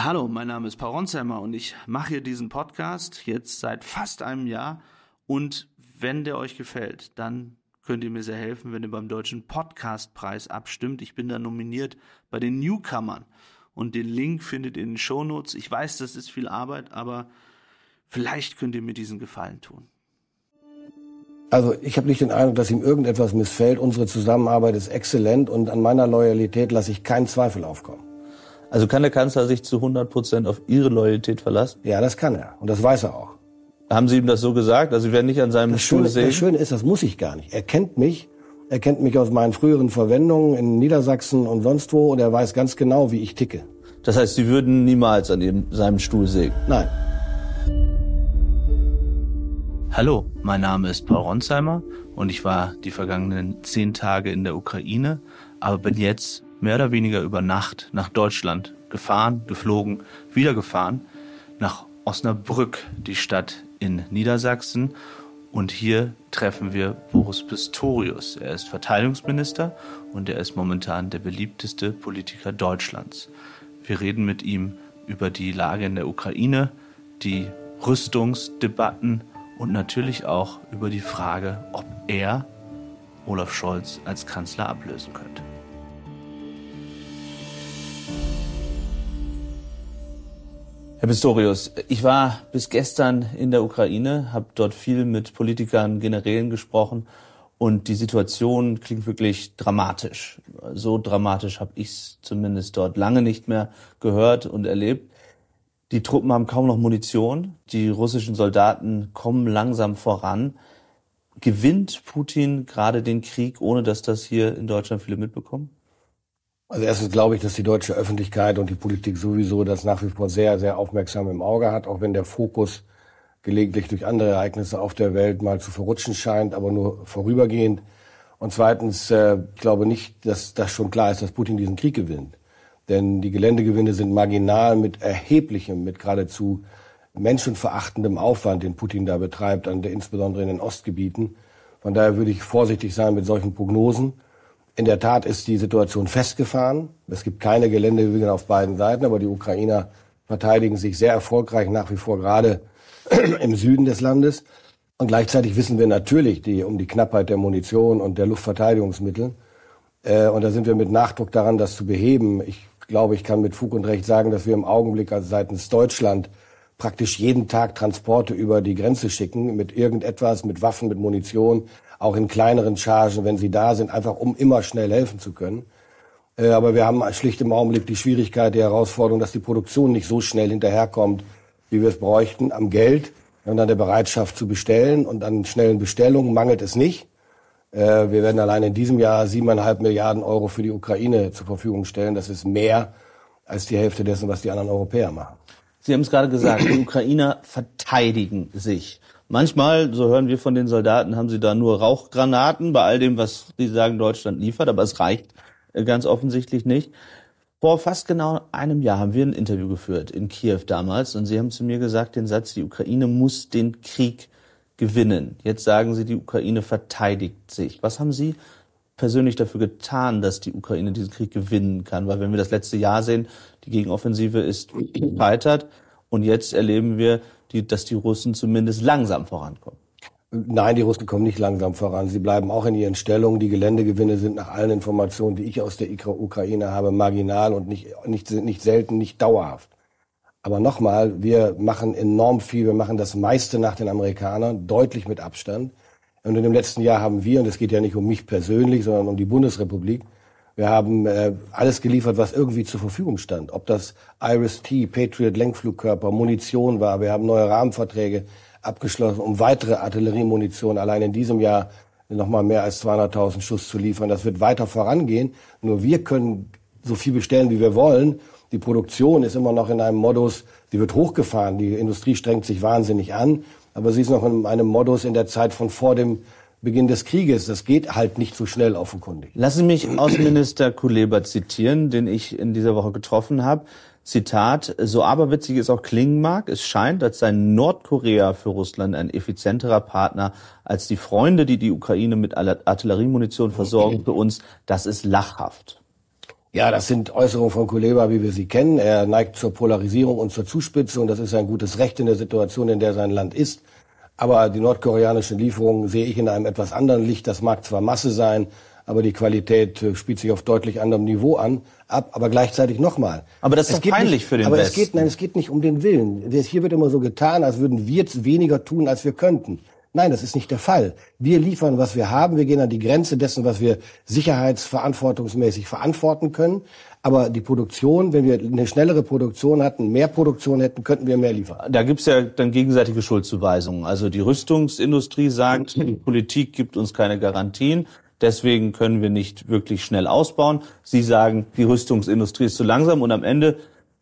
Hallo, mein Name ist Paul Ronsheimer und ich mache hier diesen Podcast jetzt seit fast einem Jahr. Und wenn der euch gefällt, dann könnt ihr mir sehr helfen, wenn ihr beim Deutschen Podcastpreis abstimmt. Ich bin da nominiert bei den Newcomern. Und den Link findet ihr in den Shownotes. Ich weiß, das ist viel Arbeit, aber vielleicht könnt ihr mir diesen Gefallen tun. Also ich habe nicht den Eindruck, dass ihm irgendetwas missfällt. Unsere Zusammenarbeit ist exzellent und an meiner Loyalität lasse ich keinen Zweifel aufkommen. Also kann der Kanzler sich zu 100 Prozent auf Ihre Loyalität verlassen? Ja, das kann er. Und das weiß er auch. Haben Sie ihm das so gesagt? Also Sie werden nicht an seinem das Stuhl Schöne, sehen? Das Schöne ist, das muss ich gar nicht. Er kennt mich. Er kennt mich aus meinen früheren Verwendungen in Niedersachsen und sonst wo. Und er weiß ganz genau, wie ich ticke. Das heißt, Sie würden niemals an ihm, seinem Stuhl sägen? Nein. Hallo, mein Name ist Paul Ronsheimer und ich war die vergangenen zehn Tage in der Ukraine, aber bin jetzt mehr oder weniger über Nacht nach Deutschland gefahren, geflogen, wieder gefahren, nach Osnabrück, die Stadt in Niedersachsen. Und hier treffen wir Boris Pistorius. Er ist Verteidigungsminister und er ist momentan der beliebteste Politiker Deutschlands. Wir reden mit ihm über die Lage in der Ukraine, die Rüstungsdebatten und natürlich auch über die Frage, ob er Olaf Scholz als Kanzler ablösen könnte. Herr Pistorius, ich war bis gestern in der Ukraine, habe dort viel mit Politikern, Generälen gesprochen und die Situation klingt wirklich dramatisch. So dramatisch habe ich es zumindest dort lange nicht mehr gehört und erlebt. Die Truppen haben kaum noch Munition, die russischen Soldaten kommen langsam voran. Gewinnt Putin gerade den Krieg, ohne dass das hier in Deutschland viele mitbekommen? Also erstens glaube ich, dass die deutsche Öffentlichkeit und die Politik sowieso das nach wie vor sehr, sehr aufmerksam im Auge hat, auch wenn der Fokus gelegentlich durch andere Ereignisse auf der Welt mal zu verrutschen scheint, aber nur vorübergehend. Und zweitens, äh, ich glaube nicht, dass das schon klar ist, dass Putin diesen Krieg gewinnt. Denn die Geländegewinne sind marginal mit erheblichem, mit geradezu menschenverachtendem Aufwand, den Putin da betreibt, insbesondere in den Ostgebieten. Von daher würde ich vorsichtig sein mit solchen Prognosen. In der Tat ist die Situation festgefahren. Es gibt keine Geländegewinne auf beiden Seiten, aber die Ukrainer verteidigen sich sehr erfolgreich nach wie vor gerade im Süden des Landes. Und gleichzeitig wissen wir natürlich die, um die Knappheit der Munition und der Luftverteidigungsmittel. Äh, und da sind wir mit Nachdruck daran, das zu beheben. Ich glaube, ich kann mit Fug und Recht sagen, dass wir im Augenblick also seitens Deutschland praktisch jeden Tag Transporte über die Grenze schicken mit irgendetwas, mit Waffen, mit Munition, auch in kleineren Chargen, wenn sie da sind, einfach um immer schnell helfen zu können. Äh, aber wir haben schlicht im Augenblick die Schwierigkeit, die Herausforderung, dass die Produktion nicht so schnell hinterherkommt, wie wir es bräuchten, am Geld und an der Bereitschaft zu bestellen. Und an schnellen Bestellungen mangelt es nicht. Äh, wir werden allein in diesem Jahr siebeneinhalb Milliarden Euro für die Ukraine zur Verfügung stellen. Das ist mehr als die Hälfte dessen, was die anderen Europäer machen. Sie haben es gerade gesagt, die Ukrainer verteidigen sich. Manchmal, so hören wir von den Soldaten, haben sie da nur Rauchgranaten bei all dem, was sie sagen, Deutschland liefert, aber es reicht äh, ganz offensichtlich nicht. Vor fast genau einem Jahr haben wir ein Interview geführt in Kiew damals und Sie haben zu mir gesagt den Satz, die Ukraine muss den Krieg gewinnen. Jetzt sagen Sie, die Ukraine verteidigt sich. Was haben Sie persönlich dafür getan, dass die Ukraine diesen Krieg gewinnen kann? Weil wenn wir das letzte Jahr sehen, die Gegenoffensive ist gescheitert und jetzt erleben wir, die, dass die Russen zumindest langsam vorankommen. Nein, die Russen kommen nicht langsam voran. Sie bleiben auch in ihren Stellungen. Die Geländegewinne sind nach allen Informationen, die ich aus der Ukraine habe, marginal und nicht, nicht, nicht selten, nicht dauerhaft. Aber nochmal, wir machen enorm viel. Wir machen das meiste nach den Amerikanern, deutlich mit Abstand. Und in dem letzten Jahr haben wir, und es geht ja nicht um mich persönlich, sondern um die Bundesrepublik, wir haben äh, alles geliefert, was irgendwie zur Verfügung stand. Ob das Iris-T, Patriot Lenkflugkörper, Munition war. Wir haben neue Rahmenverträge abgeschlossen, um weitere Artilleriemunition allein in diesem Jahr nochmal mehr als 200.000 Schuss zu liefern. Das wird weiter vorangehen. Nur wir können so viel bestellen, wie wir wollen. Die Produktion ist immer noch in einem Modus, die wird hochgefahren. Die Industrie strengt sich wahnsinnig an. Aber sie ist noch in einem Modus in der Zeit von vor dem Beginn des Krieges. Das geht halt nicht so schnell offenkundig. Lassen Sie mich Außenminister Kuleba zitieren, den ich in dieser Woche getroffen habe. Zitat, so aberwitzig es auch klingen mag, es scheint, als sei Nordkorea für Russland ein effizienterer Partner als die Freunde, die die Ukraine mit Artilleriemunition versorgen. Für uns, das ist lachhaft. Ja, das sind Äußerungen von Kuleba, wie wir sie kennen. Er neigt zur Polarisierung und zur Zuspitzung. Das ist ein gutes Recht in der Situation, in der sein Land ist. Aber die nordkoreanischen Lieferungen sehe ich in einem etwas anderen Licht. Das mag zwar Masse sein, aber die Qualität äh, spielt sich auf deutlich anderem Niveau an. Ab, aber gleichzeitig nochmal. Aber das ist peinlich nicht, für den aber Westen. es geht, nein, es geht nicht um den Willen. Hier wird immer so getan, als würden wir jetzt weniger tun, als wir könnten. Nein, das ist nicht der Fall. Wir liefern, was wir haben. Wir gehen an die Grenze dessen, was wir sicherheitsverantwortungsmäßig verantworten können. Aber die Produktion, wenn wir eine schnellere Produktion hatten, mehr Produktion hätten, könnten wir mehr liefern. Da gibt's ja dann gegenseitige Schuldzuweisungen. Also die Rüstungsindustrie sagt, die Politik gibt uns keine Garantien. Deswegen können wir nicht wirklich schnell ausbauen. Sie sagen, die Rüstungsindustrie ist zu langsam und am Ende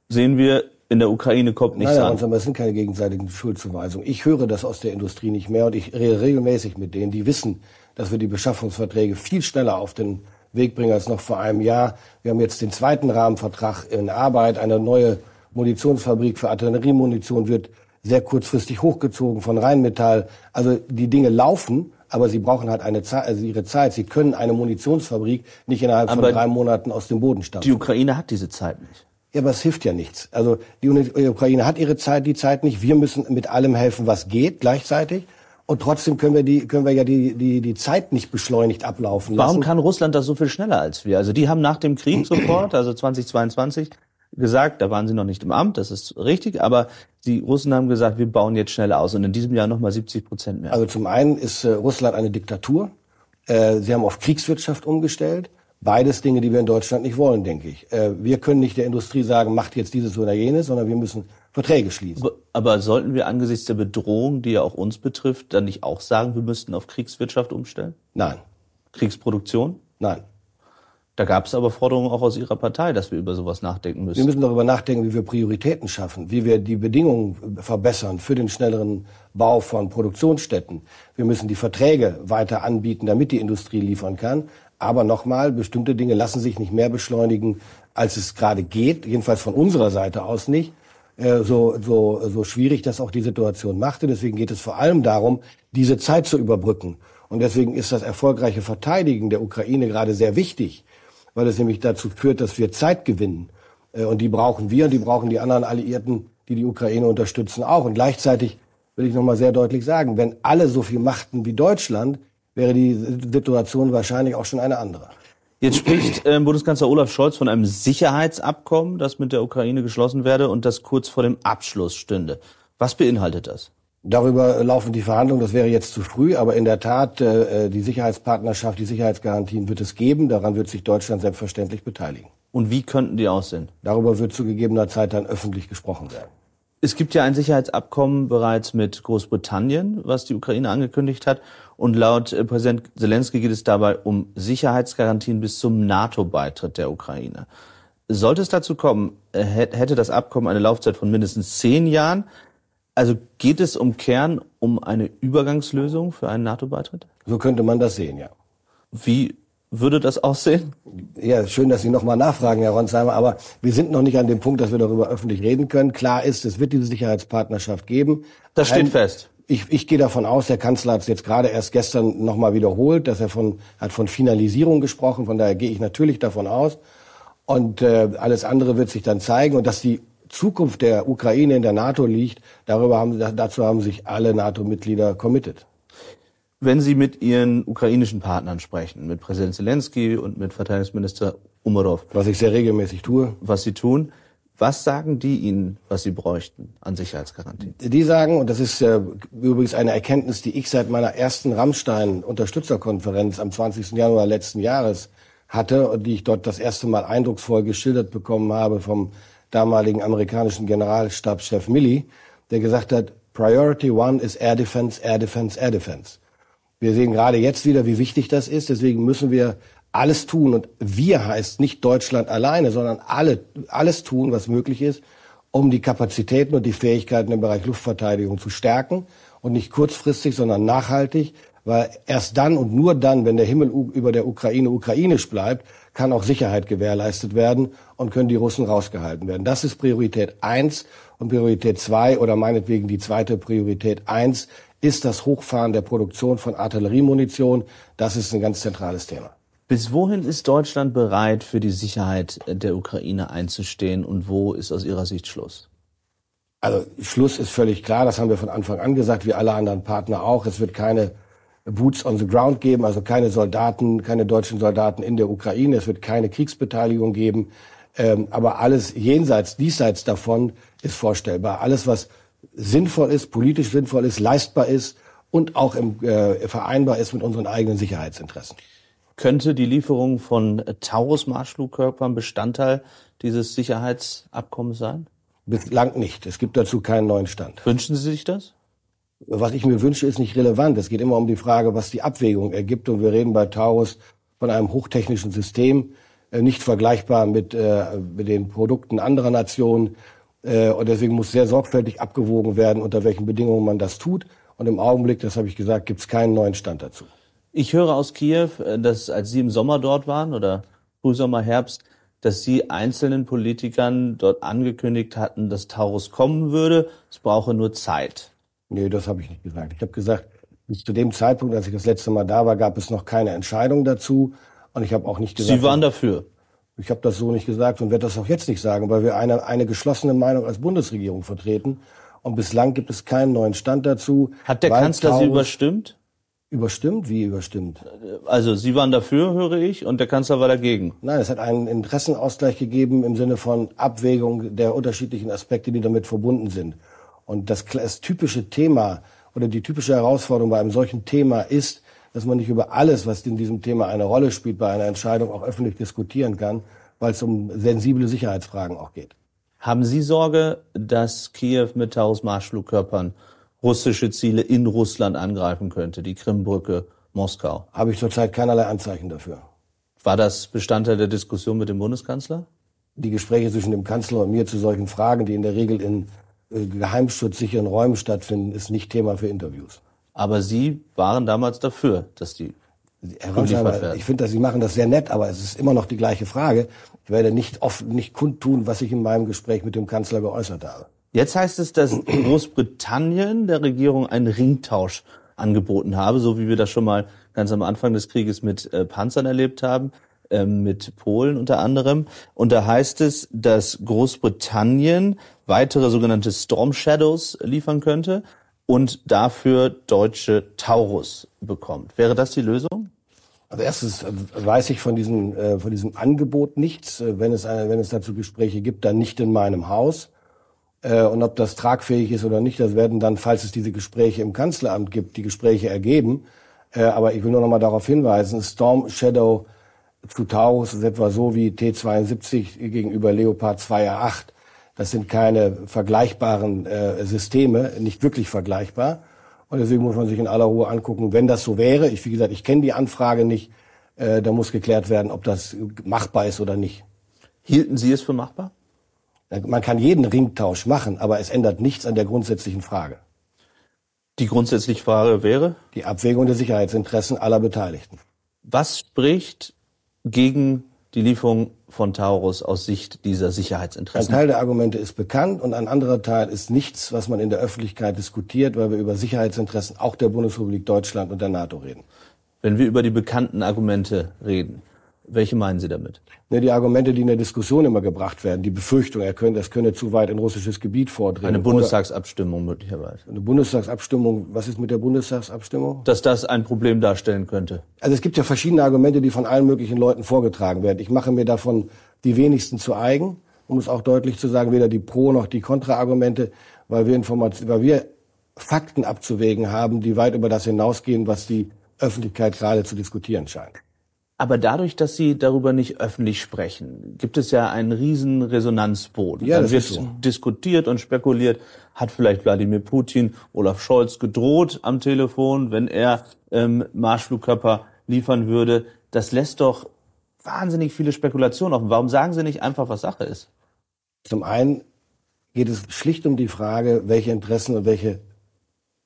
sehen wir, in der Ukraine kommt nichts Nein, an. es sind keine gegenseitigen Schuldzuweisungen. Ich höre das aus der Industrie nicht mehr und ich rede regelmäßig mit denen, die wissen, dass wir die Beschaffungsverträge viel schneller auf den Weg bringen als noch vor einem Jahr. Wir haben jetzt den zweiten Rahmenvertrag in Arbeit. Eine neue Munitionsfabrik für Artilleriemunition wird sehr kurzfristig hochgezogen von Rheinmetall. Also die Dinge laufen, aber sie brauchen halt eine Zeit, also ihre Zeit. Sie können eine Munitionsfabrik nicht innerhalb Aber von drei Monaten aus dem Boden stampfen. Die Ukraine hat diese Zeit nicht. Ja, aber es hilft ja nichts. Also die Ukraine hat ihre Zeit, die Zeit nicht. Wir müssen mit allem helfen, was geht, gleichzeitig. Und trotzdem können wir die, können wir ja die, die, die Zeit nicht beschleunigt ablaufen lassen. Warum kann Russland das so viel schneller als wir? Also die haben nach dem Krieg sofort, also 2022, gesagt, da waren sie noch nicht im Amt, das ist richtig, aber die Russen haben gesagt, wir bauen jetzt schneller aus und in diesem Jahr nochmal 70 Prozent mehr. Also zum einen ist äh, Russland eine Diktatur. Äh, sie haben auf Kriegswirtschaft umgestellt. Beides Dinge, die wir in Deutschland nicht wollen, denke ich. Äh, wir können nicht der Industrie sagen, macht jetzt dieses oder jenes, sondern wir müssen Verträge schließen. Aber, aber sollten wir angesichts der Bedrohung, die ja auch uns betrifft, dann nicht auch sagen, wir müssten auf Kriegswirtschaft umstellen? Nein, Kriegsproduktion? nein. Da gab es aber Forderungen auch aus Ihrer Partei, dass wir über sowas nachdenken Wir müssen. müssen darüber nachdenken, wie wir Prioritäten schaffen, wie wir die Bedingungen verbessern für den schnelleren Bau von Produktionsstätten. Wir müssen die Verträge weiter anbieten, damit die Industrie liefern kann. Aber nochmal, bestimmte Dinge lassen sich nicht mehr beschleunigen, als es gerade geht, jedenfalls von unserer Seite aus nicht. Äh, So, so, so schwierig das auch die Situation machte. Deswegen geht es vor allem darum, diese Zeit zu überbrücken. Und deswegen ist das erfolgreiche Verteidigen der Ukraine gerade sehr wichtig, weil es nämlich dazu führt, dass wir Zeit gewinnen. Äh, Und die brauchen wir und die brauchen die anderen Alliierten, die die Ukraine unterstützen, auch. Und gleichzeitig will ich nochmal sehr deutlich sagen, wenn alle so viel machten wie Deutschland, wäre die Situation wahrscheinlich auch schon eine andere. Jetzt spricht äh, Bundeskanzler Olaf Scholz von einem Sicherheitsabkommen, das mit der Ukraine geschlossen werde und das kurz vor dem Abschluss stünde. Was beinhaltet das? Darüber laufen die Verhandlungen, das wäre jetzt zu früh, aber in der Tat, äh, die Sicherheitspartnerschaft, die Sicherheitsgarantien wird es geben, daran wird sich Deutschland selbstverständlich beteiligen. Und wie könnten die aussehen? Darüber wird zu gegebener Zeit dann öffentlich gesprochen werden. Es gibt ja ein Sicherheitsabkommen bereits mit Großbritannien, was die Ukraine angekündigt hat. Und laut äh, Präsident Zelensky geht es dabei um Sicherheitsgarantien bis zum NATO-Beitritt der Ukraine. Sollte es dazu kommen, äh, hä- hätte das Abkommen eine Laufzeit von mindestens zehn Jahren. Also geht es um Kern um eine Übergangslösung für einen NATO-Beitritt? So könnte man das sehen, ja. Wie würde das aussehen? Ja, schön, dass Sie nochmal nachfragen, Herr Ronsheimer, aber wir sind noch nicht an dem Punkt, dass wir darüber öffentlich reden können. Klar ist, es wird diese Sicherheitspartnerschaft geben. Das steht Ein- fest. Ich, ich gehe davon aus, der Kanzler hat es jetzt gerade erst gestern nochmal wiederholt, dass er von, hat von Finalisierung gesprochen. Von daher gehe ich natürlich davon aus. Und äh, alles andere wird sich dann zeigen. Und dass die Zukunft der Ukraine in der NATO liegt, darüber haben, dazu haben sich alle NATO-Mitglieder committed. Wenn Sie mit Ihren ukrainischen Partnern sprechen, mit Präsident Zelensky und mit Verteidigungsminister Umerov, Was ich sehr regelmäßig tue. was Sie tun, was sagen die Ihnen, was Sie bräuchten an Sicherheitsgarantien? Die sagen, und das ist äh, übrigens eine Erkenntnis, die ich seit meiner ersten Rammstein-Unterstützerkonferenz am 20. Januar letzten Jahres hatte und die ich dort das erste Mal eindrucksvoll geschildert bekommen habe vom damaligen amerikanischen Generalstabschef Milley, der gesagt hat, Priority One ist Air Defense, Air Defense, Air Defense. Wir sehen gerade jetzt wieder, wie wichtig das ist. Deswegen müssen wir alles tun. Und wir heißt nicht Deutschland alleine, sondern alle, alles tun, was möglich ist, um die Kapazitäten und die Fähigkeiten im Bereich Luftverteidigung zu stärken. Und nicht kurzfristig, sondern nachhaltig. Weil erst dann und nur dann, wenn der Himmel über der Ukraine ukrainisch bleibt, kann auch Sicherheit gewährleistet werden und können die Russen rausgehalten werden. Das ist Priorität eins Und Priorität zwei oder meinetwegen die zweite Priorität eins ist das Hochfahren der Produktion von Artilleriemunition. Das ist ein ganz zentrales Thema. Bis wohin ist Deutschland bereit, für die Sicherheit der Ukraine einzustehen und wo ist aus Ihrer Sicht Schluss? Also Schluss ist völlig klar, das haben wir von Anfang an gesagt, wie alle anderen Partner auch. Es wird keine Boots on the ground geben, also keine Soldaten, keine deutschen Soldaten in der Ukraine. Es wird keine Kriegsbeteiligung geben. Ähm, aber alles jenseits, diesseits davon ist vorstellbar. Alles, was sinnvoll ist, politisch sinnvoll ist, leistbar ist und auch im, äh, vereinbar ist mit unseren eigenen Sicherheitsinteressen. Könnte die Lieferung von Taurus-Marschflugkörpern Bestandteil dieses Sicherheitsabkommens sein? Bislang nicht. Es gibt dazu keinen neuen Stand. Wünschen Sie sich das? Was ich mir wünsche, ist nicht relevant. Es geht immer um die Frage, was die Abwägung ergibt. Und wir reden bei Taurus von einem hochtechnischen System, äh, nicht vergleichbar mit, äh, mit den Produkten anderer Nationen. Äh, und deswegen muss sehr sorgfältig abgewogen werden, unter welchen Bedingungen man das tut. Und im Augenblick, das habe ich gesagt, gibt es keinen neuen Stand dazu. Ich höre aus Kiew, äh, dass als Sie im Sommer dort waren oder Frühsommer, Herbst, dass Sie einzelnen Politikern dort angekündigt hatten, dass Taurus kommen würde. Es brauche nur Zeit. Nee, das habe ich nicht gesagt. Ich habe gesagt, bis zu dem Zeitpunkt, als ich das letzte Mal da war, gab es noch keine Entscheidung dazu. Und ich habe auch nicht gesagt. Sie waren dafür. Ich habe das so nicht gesagt und werde das auch jetzt nicht sagen, weil wir eine, eine geschlossene Meinung als Bundesregierung vertreten. Und bislang gibt es keinen neuen Stand dazu. Hat der Kanzler Sie überstimmt? Überstimmt? Wie überstimmt? Also Sie waren dafür, höre ich, und der Kanzler war dagegen. Nein, es hat einen Interessenausgleich gegeben im Sinne von Abwägung der unterschiedlichen Aspekte, die damit verbunden sind. Und das, das typische Thema oder die typische Herausforderung bei einem solchen Thema ist, dass man nicht über alles, was in diesem Thema eine Rolle spielt, bei einer Entscheidung auch öffentlich diskutieren kann, weil es um sensible Sicherheitsfragen auch geht. Haben Sie Sorge, dass Kiew mit Taurus-Marschflugkörpern russische Ziele in Russland angreifen könnte, die Krimbrücke, Moskau? Habe ich zurzeit keinerlei Anzeichen dafür. War das Bestandteil der Diskussion mit dem Bundeskanzler? Die Gespräche zwischen dem Kanzler und mir zu solchen Fragen, die in der Regel in äh, geheimschutzsicheren Räumen stattfinden, ist nicht Thema für Interviews. Aber Sie waren damals dafür, dass die Herr Ronsheimer, ich finde, dass Sie machen das sehr nett, aber es ist immer noch die gleiche Frage. Ich werde nicht oft nicht kundtun, was ich in meinem Gespräch mit dem Kanzler geäußert habe. Jetzt heißt es, dass Großbritannien der Regierung einen Ringtausch angeboten habe, so wie wir das schon mal ganz am Anfang des Krieges mit äh, Panzern erlebt haben, äh, mit Polen unter anderem. Und da heißt es, dass Großbritannien weitere sogenannte Storm Shadows liefern könnte und dafür deutsche Taurus bekommt. Wäre das die Lösung? Also erstens äh, weiß ich von diesem, äh, von diesem Angebot nichts. Äh, wenn es, wenn es dazu Gespräche gibt, dann nicht in meinem Haus. Und ob das tragfähig ist oder nicht, das werden dann, falls es diese Gespräche im Kanzleramt gibt, die Gespräche ergeben. Aber ich will nur noch mal darauf hinweisen, Storm Shadow zu Taurus ist etwa so wie T-72 gegenüber Leopard 2A8. Das sind keine vergleichbaren äh, Systeme, nicht wirklich vergleichbar. Und deswegen muss man sich in aller Ruhe angucken, wenn das so wäre. Ich, wie gesagt, ich kenne die Anfrage nicht. Äh, da muss geklärt werden, ob das machbar ist oder nicht. Hielten Sie es für machbar? Man kann jeden Ringtausch machen, aber es ändert nichts an der grundsätzlichen Frage. Die grundsätzliche Frage wäre? Die Abwägung der Sicherheitsinteressen aller Beteiligten. Was spricht gegen die Lieferung von Taurus aus Sicht dieser Sicherheitsinteressen? Ein Teil der Argumente ist bekannt und ein anderer Teil ist nichts, was man in der Öffentlichkeit diskutiert, weil wir über Sicherheitsinteressen auch der Bundesrepublik Deutschland und der NATO reden. Wenn wir über die bekannten Argumente reden, welche meinen Sie damit? Ne, die Argumente, die in der Diskussion immer gebracht werden, die Befürchtung, er könne, das könne zu weit in russisches Gebiet vordringen. Eine Bundestagsabstimmung möglicherweise. Eine Bundestagsabstimmung, was ist mit der Bundestagsabstimmung? Dass das ein Problem darstellen könnte. Also es gibt ja verschiedene Argumente, die von allen möglichen Leuten vorgetragen werden. Ich mache mir davon die wenigsten zu eigen, um es auch deutlich zu sagen, weder die Pro- noch die Kontraargumente, weil wir Informationen, weil wir Fakten abzuwägen haben, die weit über das hinausgehen, was die Öffentlichkeit gerade zu diskutieren scheint. Aber dadurch, dass Sie darüber nicht öffentlich sprechen, gibt es ja einen riesen Resonanzboden. Ja, Dann wird so. diskutiert und spekuliert, hat vielleicht Wladimir Putin Olaf Scholz gedroht am Telefon, wenn er ähm, Marschflugkörper liefern würde. Das lässt doch wahnsinnig viele Spekulationen offen. Warum sagen Sie nicht einfach, was Sache ist? Zum einen geht es schlicht um die Frage, welche Interessen und welche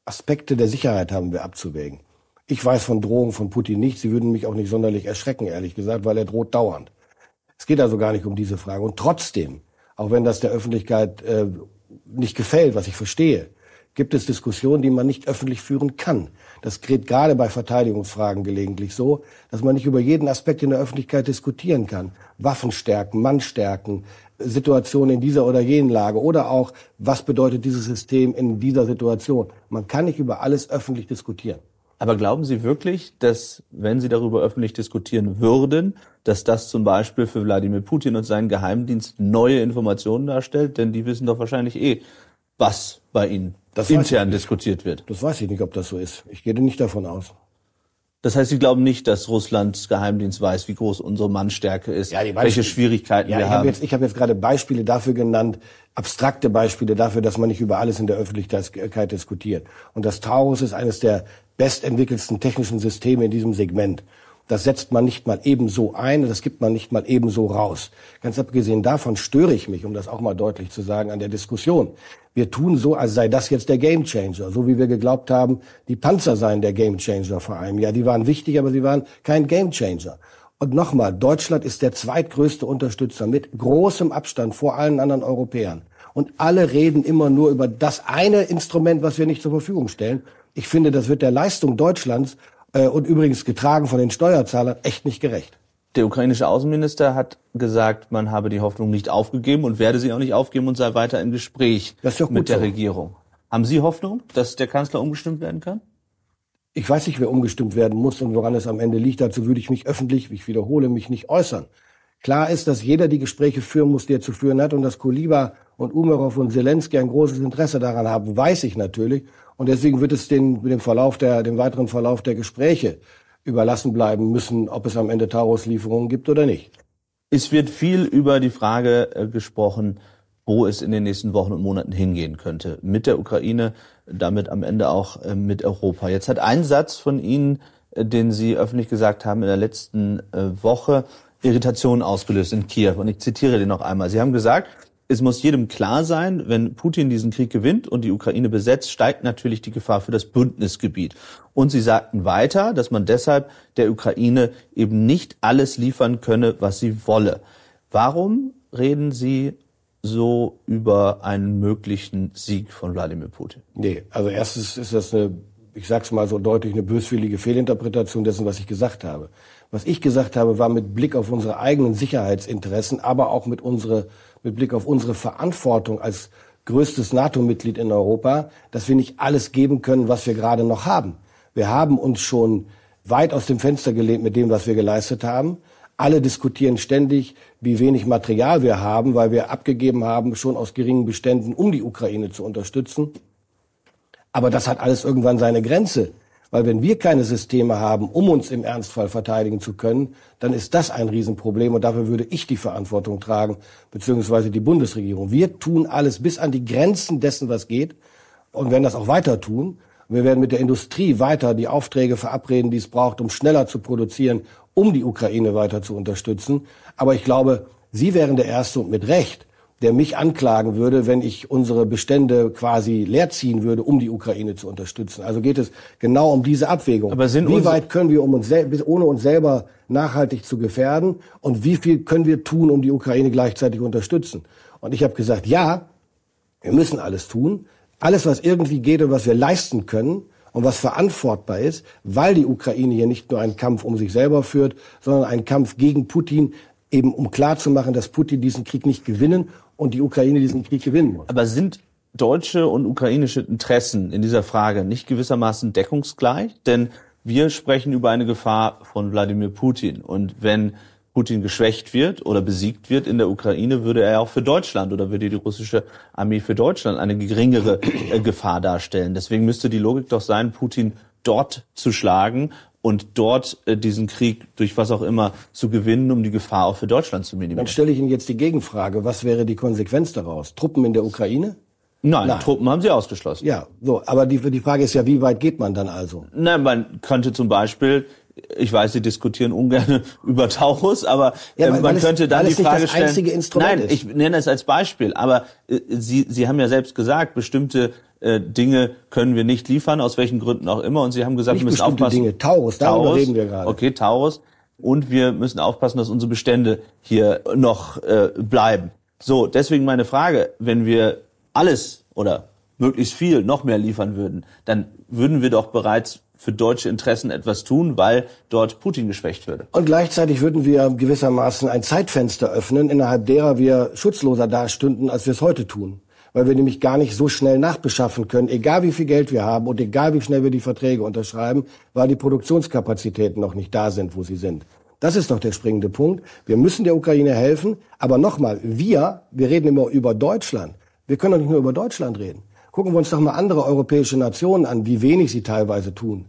Aspekte der Sicherheit haben wir abzuwägen. Ich weiß von Drohungen von Putin nichts. Sie würden mich auch nicht sonderlich erschrecken, ehrlich gesagt, weil er droht dauernd. Es geht also gar nicht um diese Frage. Und trotzdem, auch wenn das der Öffentlichkeit äh, nicht gefällt, was ich verstehe, gibt es Diskussionen, die man nicht öffentlich führen kann. Das geht gerade bei Verteidigungsfragen gelegentlich so, dass man nicht über jeden Aspekt in der Öffentlichkeit diskutieren kann. Waffenstärken, Mannstärken, Situationen in dieser oder jenen Lage oder auch, was bedeutet dieses System in dieser Situation. Man kann nicht über alles öffentlich diskutieren. Aber glauben Sie wirklich, dass, wenn Sie darüber öffentlich diskutieren würden, dass das zum Beispiel für Wladimir Putin und seinen Geheimdienst neue Informationen darstellt? Denn die wissen doch wahrscheinlich eh, was bei Ihnen das intern diskutiert wird. Das weiß ich nicht, ob das so ist. Ich gehe nicht davon aus. Das heißt, Sie glauben nicht, dass Russlands Geheimdienst weiß, wie groß unsere Mannstärke ist, ja, welche Schwierigkeiten ja, wir ich haben. Hab jetzt, ich habe jetzt gerade Beispiele dafür genannt, abstrakte Beispiele dafür, dass man nicht über alles in der Öffentlichkeit diskutiert. Und das Taurus ist eines der bestentwickelsten technischen Systeme in diesem Segment. Das setzt man nicht mal ebenso ein, das gibt man nicht mal ebenso raus. Ganz abgesehen davon störe ich mich, um das auch mal deutlich zu sagen, an der Diskussion. Wir tun so, als sei das jetzt der Gamechanger, so wie wir geglaubt haben, die Panzer seien der Gamechanger vor einem Jahr. Die waren wichtig, aber sie waren kein Gamechanger. Und nochmal, Deutschland ist der zweitgrößte Unterstützer mit großem Abstand vor allen anderen Europäern. Und alle reden immer nur über das eine Instrument, was wir nicht zur Verfügung stellen. Ich finde, das wird der Leistung Deutschlands äh, und übrigens getragen von den Steuerzahlern echt nicht gerecht. Der ukrainische Außenminister hat gesagt, man habe die Hoffnung nicht aufgegeben und werde sie auch nicht aufgeben und sei weiter im Gespräch mit der so. Regierung. Haben Sie Hoffnung, dass der Kanzler umgestimmt werden kann? Ich weiß nicht, wer umgestimmt werden muss und woran es am Ende liegt. Dazu würde ich mich öffentlich, ich wiederhole, mich nicht äußern. Klar ist, dass jeder die Gespräche führen muss, die er zu führen hat und dass Kuliba und Umerov und Zelensky ein großes Interesse daran haben, weiß ich natürlich. Und deswegen wird es den, dem Verlauf der, dem weiteren Verlauf der Gespräche überlassen bleiben müssen, ob es am Ende Taurus-Lieferungen gibt oder nicht. Es wird viel über die Frage äh, gesprochen, wo es in den nächsten Wochen und Monaten hingehen könnte. Mit der Ukraine, damit am Ende auch äh, mit Europa. Jetzt hat ein Satz von Ihnen, äh, den Sie öffentlich gesagt haben in der letzten Woche, Irritation ausgelöst in Kiew. Und ich zitiere den noch einmal. Sie haben gesagt, es muss jedem klar sein, wenn Putin diesen Krieg gewinnt und die Ukraine besetzt, steigt natürlich die Gefahr für das Bündnisgebiet. Und sie sagten weiter, dass man deshalb der Ukraine eben nicht alles liefern könne, was sie wolle. Warum reden Sie so über einen möglichen Sieg von Wladimir Putin? Nee, also erstens ist das eine, ich sag's mal so deutlich, eine böswillige Fehlinterpretation dessen, was ich gesagt habe. Was ich gesagt habe, war mit Blick auf unsere eigenen Sicherheitsinteressen, aber auch mit unsere mit Blick auf unsere Verantwortung als größtes NATO-Mitglied in Europa, dass wir nicht alles geben können, was wir gerade noch haben. Wir haben uns schon weit aus dem Fenster gelehnt mit dem, was wir geleistet haben. Alle diskutieren ständig, wie wenig Material wir haben, weil wir abgegeben haben, schon aus geringen Beständen, um die Ukraine zu unterstützen. Aber das hat alles irgendwann seine Grenze. Weil wenn wir keine Systeme haben, um uns im Ernstfall verteidigen zu können, dann ist das ein Riesenproblem und dafür würde ich die Verantwortung tragen, beziehungsweise die Bundesregierung. Wir tun alles bis an die Grenzen dessen, was geht und werden das auch weiter tun. Wir werden mit der Industrie weiter die Aufträge verabreden, die es braucht, um schneller zu produzieren, um die Ukraine weiter zu unterstützen. Aber ich glaube, Sie wären der Erste und mit Recht, der mich anklagen würde, wenn ich unsere Bestände quasi leerziehen würde, um die Ukraine zu unterstützen. Also geht es genau um diese Abwägung. Aber sind wie weit können wir, um uns ohne uns selber nachhaltig zu gefährden, und wie viel können wir tun, um die Ukraine gleichzeitig unterstützen? Und ich habe gesagt, ja, wir müssen alles tun, alles, was irgendwie geht und was wir leisten können und was verantwortbar ist, weil die Ukraine hier nicht nur einen Kampf um sich selber führt, sondern einen Kampf gegen Putin, eben um klarzumachen, dass Putin diesen Krieg nicht gewinnen und die Ukraine diesen Krieg gewinnen muss. Aber sind deutsche und ukrainische Interessen in dieser Frage nicht gewissermaßen deckungsgleich? Denn wir sprechen über eine Gefahr von Wladimir Putin. Und wenn Putin geschwächt wird oder besiegt wird in der Ukraine, würde er auch für Deutschland oder würde die russische Armee für Deutschland eine geringere äh, Gefahr darstellen. Deswegen müsste die Logik doch sein, Putin dort zu schlagen und dort äh, diesen Krieg durch was auch immer zu gewinnen, um die Gefahr auch für Deutschland zu minimieren. Dann stelle ich Ihnen jetzt die Gegenfrage. Was wäre die Konsequenz daraus? Truppen in der Ukraine? Nein, Nein, Truppen haben sie ausgeschlossen. Ja, so. Aber die, die Frage ist ja, wie weit geht man dann also? Nein, man könnte zum Beispiel ich weiß, Sie diskutieren ungern über Taurus, aber ja, äh, man könnte dann die Frage stellen. Nein, ich nenne es als Beispiel, aber äh, Sie, Sie haben ja selbst gesagt, bestimmte äh, Dinge können wir nicht liefern, aus welchen Gründen auch immer. Und Sie haben gesagt, nicht wir müssen aufpassen. Dinge. Taurus, darüber Taurus, reden wir gerade. Okay, Taurus. Und wir müssen aufpassen, dass unsere Bestände hier noch äh, bleiben. So, deswegen meine Frage, wenn wir alles oder möglichst viel, noch mehr liefern würden, dann würden wir doch bereits für deutsche Interessen etwas tun, weil dort Putin geschwächt würde. Und gleichzeitig würden wir gewissermaßen ein Zeitfenster öffnen, innerhalb derer wir schutzloser dastünden, als wir es heute tun. Weil wir nämlich gar nicht so schnell nachbeschaffen können, egal wie viel Geld wir haben und egal wie schnell wir die Verträge unterschreiben, weil die Produktionskapazitäten noch nicht da sind, wo sie sind. Das ist doch der springende Punkt. Wir müssen der Ukraine helfen. Aber nochmal, wir, wir reden immer über Deutschland. Wir können doch nicht nur über Deutschland reden. Gucken wir uns doch mal andere europäische Nationen an, wie wenig sie teilweise tun.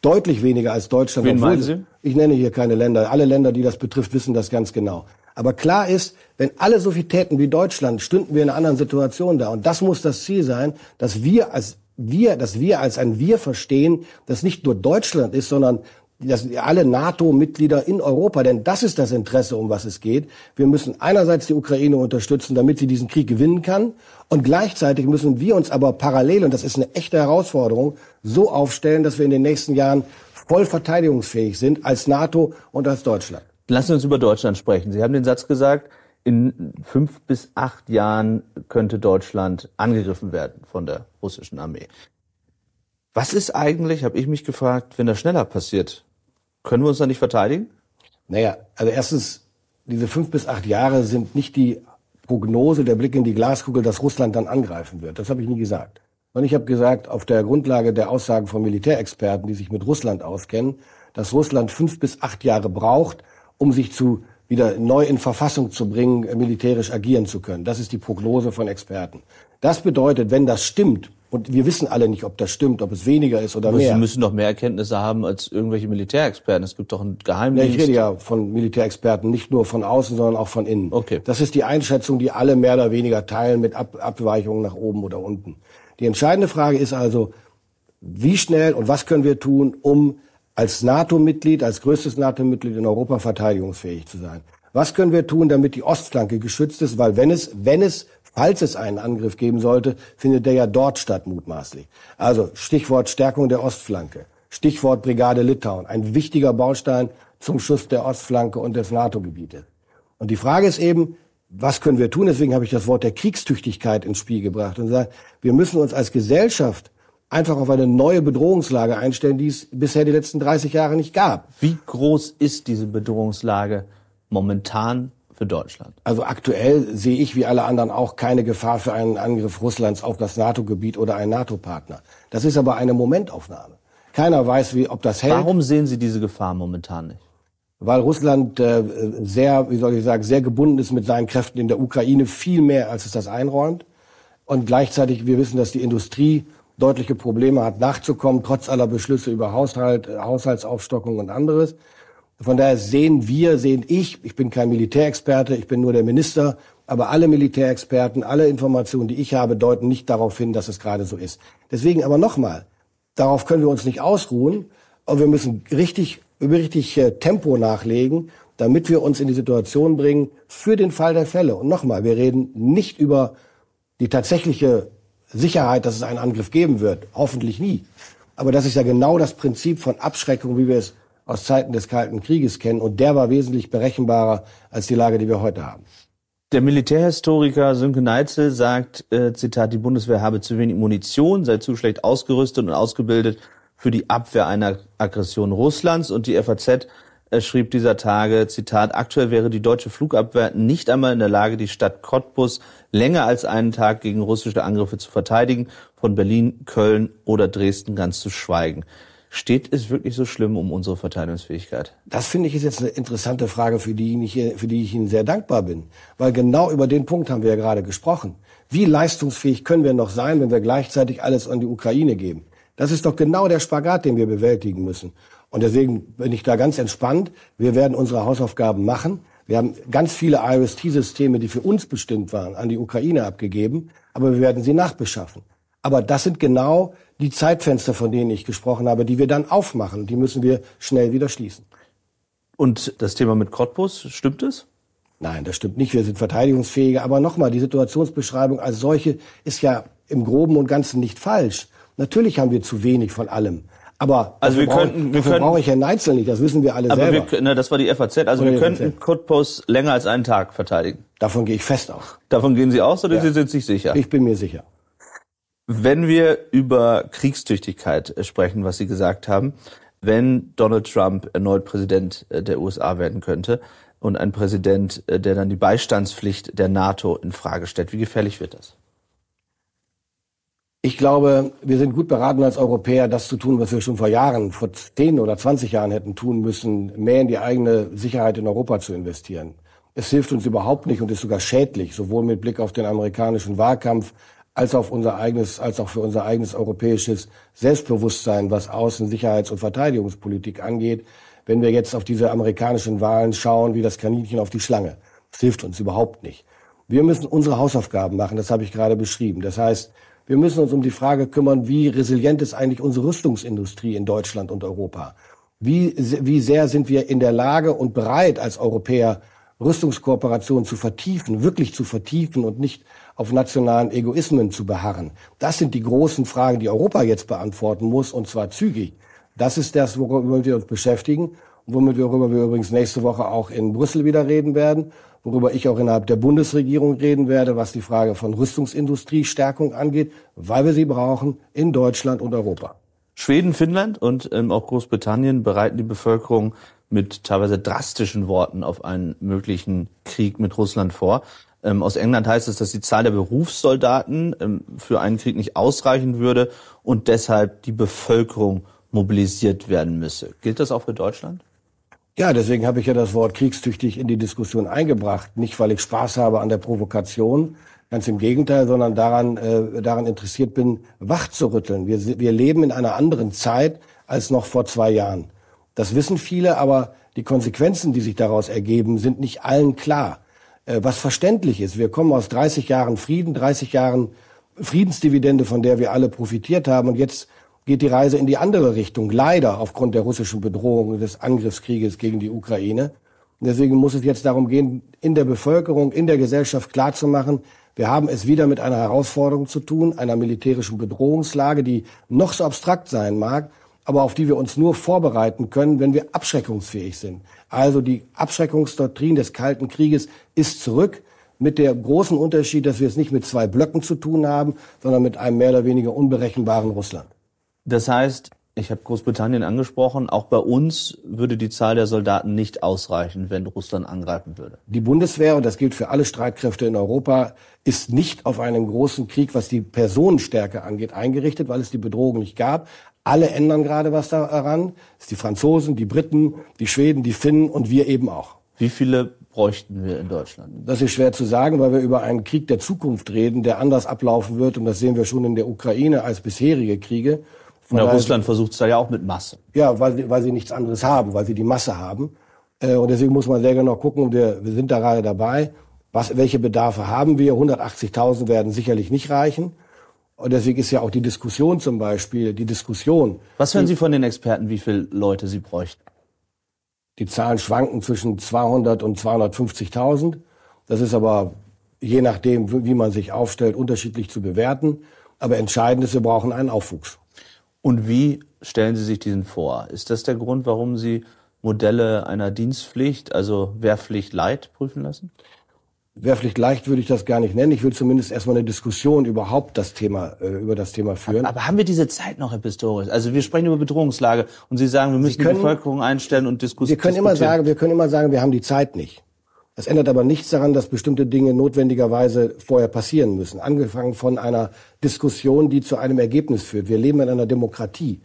Deutlich weniger als Deutschland. Wen meinen Sie? Ich nenne hier keine Länder. Alle Länder, die das betrifft, wissen das ganz genau. Aber klar ist, wenn alle so viel täten wie Deutschland, stünden wir in einer anderen Situation da. Und das muss das Ziel sein, dass wir als wir, dass wir als ein Wir verstehen, dass nicht nur Deutschland ist, sondern das, alle NATO-Mitglieder in Europa, denn das ist das Interesse, um was es geht. Wir müssen einerseits die Ukraine unterstützen, damit sie diesen Krieg gewinnen kann, und gleichzeitig müssen wir uns aber parallel, und das ist eine echte Herausforderung, so aufstellen, dass wir in den nächsten Jahren voll verteidigungsfähig sind als NATO und als Deutschland. Lassen Sie uns über Deutschland sprechen. Sie haben den Satz gesagt, in fünf bis acht Jahren könnte Deutschland angegriffen werden von der russischen Armee. Was ist eigentlich, habe ich mich gefragt, wenn das schneller passiert? Können wir uns da nicht verteidigen? Naja, also erstens, diese fünf bis acht Jahre sind nicht die Prognose, der Blick in die Glaskugel, dass Russland dann angreifen wird. Das habe ich nie gesagt. Und ich habe gesagt, auf der Grundlage der Aussagen von Militärexperten, die sich mit Russland auskennen, dass Russland fünf bis acht Jahre braucht, um sich zu wieder neu in Verfassung zu bringen, militärisch agieren zu können. Das ist die Prognose von Experten. Das bedeutet, wenn das stimmt, und wir wissen alle nicht, ob das stimmt, ob es weniger ist oder Aber mehr. Sie müssen doch mehr Erkenntnisse haben als irgendwelche Militärexperten. Es gibt doch einen Geheimdienst. Ja, ich rede ja von Militärexperten, nicht nur von außen, sondern auch von innen. Okay. Das ist die Einschätzung, die alle mehr oder weniger teilen mit Ab Abweichungen nach oben oder unten. Die entscheidende Frage ist also, wie schnell und was können wir tun, um als NATO-Mitglied, als größtes NATO-Mitglied in Europa verteidigungsfähig zu sein? Was können wir tun, damit die Ostflanke geschützt ist? Weil wenn es, wenn es falls es einen Angriff geben sollte, findet der ja dort statt, mutmaßlich. Also Stichwort Stärkung der Ostflanke, Stichwort Brigade Litauen, ein wichtiger Baustein zum Schutz der Ostflanke und des NATO-Gebietes. Und die Frage ist eben, was können wir tun? Deswegen habe ich das Wort der Kriegstüchtigkeit ins Spiel gebracht und gesagt, wir müssen uns als Gesellschaft einfach auf eine neue Bedrohungslage einstellen, die es bisher die letzten 30 Jahre nicht gab. Wie groß ist diese Bedrohungslage momentan für Deutschland? Also aktuell sehe ich wie alle anderen auch keine Gefahr für einen Angriff Russlands auf das NATO-Gebiet oder einen NATO-Partner. Das ist aber eine Momentaufnahme. Keiner weiß, wie, ob das hält. Warum sehen Sie diese Gefahr momentan nicht? Weil Russland äh, sehr, wie soll ich sagen, sehr gebunden ist mit seinen Kräften in der Ukraine, viel mehr, als es das einräumt. Und gleichzeitig, wir wissen, dass die Industrie deutliche Probleme hat, nachzukommen, trotz aller Beschlüsse über Haushalt, Haushaltsaufstockung und anderes. Von daher sehen wir, sehen ich, ich bin kein Militärexperte, ich bin nur der Minister, aber alle Militärexperten, alle Informationen, die ich habe, deuten nicht darauf hin, dass es gerade so ist. Deswegen aber nochmal, darauf können wir uns nicht ausruhen, aber wir müssen richtig, richtig äh, Tempo nachlegen, damit wir uns in die Situation bringen für den Fall der Fälle. Und nochmal, wir reden nicht über die tatsächliche Sicherheit, dass es einen Angriff geben wird. Hoffentlich nie. Aber das ist ja genau das Prinzip von Abschreckung, wie wir es aus Zeiten des Kalten Krieges kennen. Und der war wesentlich berechenbarer als die Lage, die wir heute haben. Der Militärhistoriker Sönke Neitzel sagt, äh, Zitat, die Bundeswehr habe zu wenig Munition, sei zu schlecht ausgerüstet und ausgebildet für die Abwehr einer Aggression Russlands. Und die FAZ äh, schrieb dieser Tage, Zitat, aktuell wäre die deutsche Flugabwehr nicht einmal in der Lage, die Stadt Cottbus länger als einen Tag gegen russische Angriffe zu verteidigen, von Berlin, Köln oder Dresden ganz zu schweigen. Steht es wirklich so schlimm um unsere Verteidigungsfähigkeit? Das finde ich ist jetzt eine interessante Frage, für die, ich, für die ich Ihnen sehr dankbar bin. Weil genau über den Punkt haben wir ja gerade gesprochen. Wie leistungsfähig können wir noch sein, wenn wir gleichzeitig alles an die Ukraine geben? Das ist doch genau der Spagat, den wir bewältigen müssen. Und deswegen bin ich da ganz entspannt. Wir werden unsere Hausaufgaben machen. Wir haben ganz viele IOST-Systeme, die für uns bestimmt waren, an die Ukraine abgegeben. Aber wir werden sie nachbeschaffen. Aber das sind genau die Zeitfenster, von denen ich gesprochen habe, die wir dann aufmachen. Die müssen wir schnell wieder schließen. Und das Thema mit Cottbus, stimmt es? Nein, das stimmt nicht. Wir sind verteidigungsfähiger. Aber nochmal, die Situationsbeschreibung als solche ist ja im Groben und Ganzen nicht falsch. Natürlich haben wir zu wenig von allem. Aber also wir könnten, wir könnten, brauche ich Herrn Neitzel nicht, das wissen wir alle aber selber. Wir, na, das war die FAZ. Also Oder wir könnten Cottbus länger als einen Tag verteidigen. Davon gehe ich fest aus. Davon gehen Sie aus oder ja. Sie sind sich sicher? Ich bin mir sicher. Wenn wir über Kriegstüchtigkeit sprechen, was Sie gesagt haben, wenn Donald Trump erneut Präsident äh, der USA werden könnte und ein Präsident, äh, der dann die Beistandspflicht der NATO in Frage stellt, wie gefährlich wird das? Ich glaube, wir sind gut beraten als Europäer, das zu tun, was wir schon vor Jahren, vor 10 oder 20 Jahren hätten tun müssen, mehr in die eigene Sicherheit in Europa zu investieren. Es hilft uns überhaupt nicht und ist sogar schädlich, sowohl mit Blick auf den amerikanischen Wahlkampf als auf unser eigenes, als auch für unser eigenes europäisches Selbstbewusstsein, was Außen-, Sicherheits- und Verteidigungspolitik angeht, wenn wir jetzt auf diese amerikanischen Wahlen schauen, wie das Kaninchen auf die Schlange. Das hilft uns überhaupt nicht. Wir müssen unsere Hausaufgaben machen, das habe ich gerade beschrieben. Das heißt, wir müssen uns um die Frage kümmern, wie resilient ist eigentlich unsere Rüstungsindustrie in Deutschland und Europa? Wie, wie sehr sind wir in der Lage und bereit, als Europäer Rüstungskooperation zu vertiefen, wirklich zu vertiefen und nicht auf nationalen Egoismen zu beharren. Das sind die großen Fragen, die Europa jetzt beantworten muss, und zwar zügig. Das ist das, worüber wir uns beschäftigen und womit wir, worüber wir übrigens nächste Woche auch in Brüssel wieder reden werden, worüber ich auch innerhalb der Bundesregierung reden werde, was die Frage von Rüstungsindustriestärkung angeht, weil wir sie brauchen in Deutschland und Europa. Schweden, Finnland und ähm, auch Großbritannien bereiten die Bevölkerung mit teilweise drastischen Worten auf einen möglichen Krieg mit Russland vor. Ähm, aus England heißt es, dass die Zahl der Berufssoldaten ähm, für einen Krieg nicht ausreichen würde und deshalb die Bevölkerung mobilisiert werden müsse. Gilt das auch für Deutschland? Ja, deswegen habe ich ja das Wort kriegstüchtig in die Diskussion eingebracht. Nicht, weil ich Spaß habe an der Provokation, ganz im Gegenteil, sondern daran, äh, daran interessiert bin, wach zu rütteln. Wir, wir leben in einer anderen Zeit als noch vor zwei Jahren. Das wissen viele, aber die Konsequenzen, die sich daraus ergeben, sind nicht allen klar. Äh, was verständlich ist. Wir kommen aus 30 Jahren Frieden, 30 Jahren Friedensdividende, von der wir alle profitiert haben. Und jetzt geht die Reise in die andere Richtung, leider aufgrund der russischen Bedrohung des Angriffskrieges gegen die Ukraine. Und deswegen muss es jetzt darum gehen, in der Bevölkerung, in der Gesellschaft klarzumachen, wir haben es wieder mit einer Herausforderung zu tun, einer militärischen Bedrohungslage, die noch so abstrakt sein mag, aber auf die wir uns nur vorbereiten können, wenn wir abschreckungsfähig sind. Also die Abschreckungsdoktrin des Kalten Krieges ist zurück mit der großen Unterschied, dass wir es nicht mit zwei Blöcken zu tun haben, sondern mit einem mehr oder weniger unberechenbaren Russland. Das heißt, ich habe Großbritannien angesprochen, auch bei uns würde die Zahl der Soldaten nicht ausreichen, wenn Russland angreifen würde. Die Bundeswehr, und das gilt für alle Streitkräfte in Europa, ist nicht auf einen großen Krieg, was die Personenstärke angeht, eingerichtet, weil es die Bedrohung nicht gab. Alle ändern gerade was daran. Das ist die Franzosen, die Briten, die Schweden, die Finnen und wir eben auch. Wie viele bräuchten wir in Deutschland? Das ist schwer zu sagen, weil wir über einen Krieg der Zukunft reden, der anders ablaufen wird. Und das sehen wir schon in der Ukraine als bisherige Kriege. Von ja, Russland versucht es da ja auch mit Masse. Ja, weil, weil sie nichts anderes haben, weil sie die Masse haben. Äh, und deswegen muss man sehr genau gucken, wir, wir sind da gerade dabei, was, welche Bedarfe haben wir. 180.000 werden sicherlich nicht reichen. Und deswegen ist ja auch die Diskussion zum Beispiel, die Diskussion. Was hören Sie von den Experten, wie viele Leute Sie bräuchten? Die Zahlen schwanken zwischen 200 und 250.000. Das ist aber je nachdem, wie man sich aufstellt, unterschiedlich zu bewerten. Aber entscheidend ist, wir brauchen einen Aufwuchs. Und wie stellen Sie sich diesen vor? Ist das der Grund, warum Sie Modelle einer Dienstpflicht, also Wehrpflicht Light, prüfen lassen? Wehrpflicht leicht würde ich das gar nicht nennen. Ich will zumindest erstmal eine Diskussion überhaupt das Thema, äh, über das Thema führen. Aber, aber, haben wir diese Zeit noch, Herr Pistorius? Also wir sprechen über Bedrohungslage und Sie sagen, wir müssen können, die Bevölkerung einstellen und diskutieren. Wir können immer sagen, wir können immer sagen, wir haben die Zeit nicht. Das ändert aber nichts daran, dass bestimmte Dinge notwendigerweise vorher passieren müssen. Angefangen von einer Diskussion, die zu einem Ergebnis führt. Wir leben in einer Demokratie.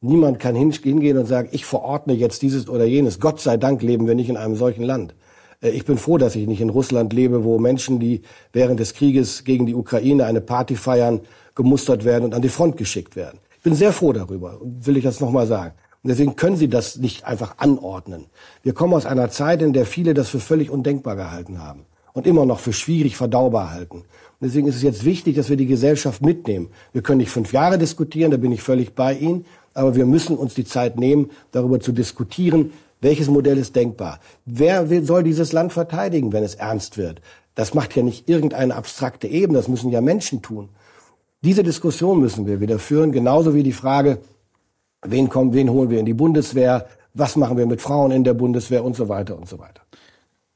Niemand kann hingehen und sagen, ich verordne jetzt dieses oder jenes. Gott sei Dank leben wir nicht in einem solchen Land. Äh, ich bin froh, dass ich nicht in Russland lebe, wo Menschen, die während des Krieges gegen die Ukraine eine Party feiern, gemustert werden und an die Front geschickt werden. Ich bin sehr froh darüber, will ich das nochmal sagen. Und deswegen können Sie das nicht einfach anordnen. Wir kommen aus einer Zeit, in der viele das für völlig undenkbar gehalten haben und immer noch für schwierig verdaubar halten. Und deswegen ist es jetzt wichtig, dass wir die Gesellschaft mitnehmen. Wir können nicht fünf Jahre diskutieren, da bin ich völlig bei Ihnen, aber wir müssen uns die Zeit nehmen, darüber zu diskutieren, welches Modell ist denkbar? Wer will, soll dieses Land verteidigen, wenn es ernst wird? Das macht ja nicht irgendeine abstrakte Ebene, das müssen ja Menschen tun. Diese Diskussion müssen wir wieder führen, genauso wie die Frage, wen kommen, wen holen wir in die Bundeswehr, was machen wir mit Frauen in der Bundeswehr und so weiter und so weiter.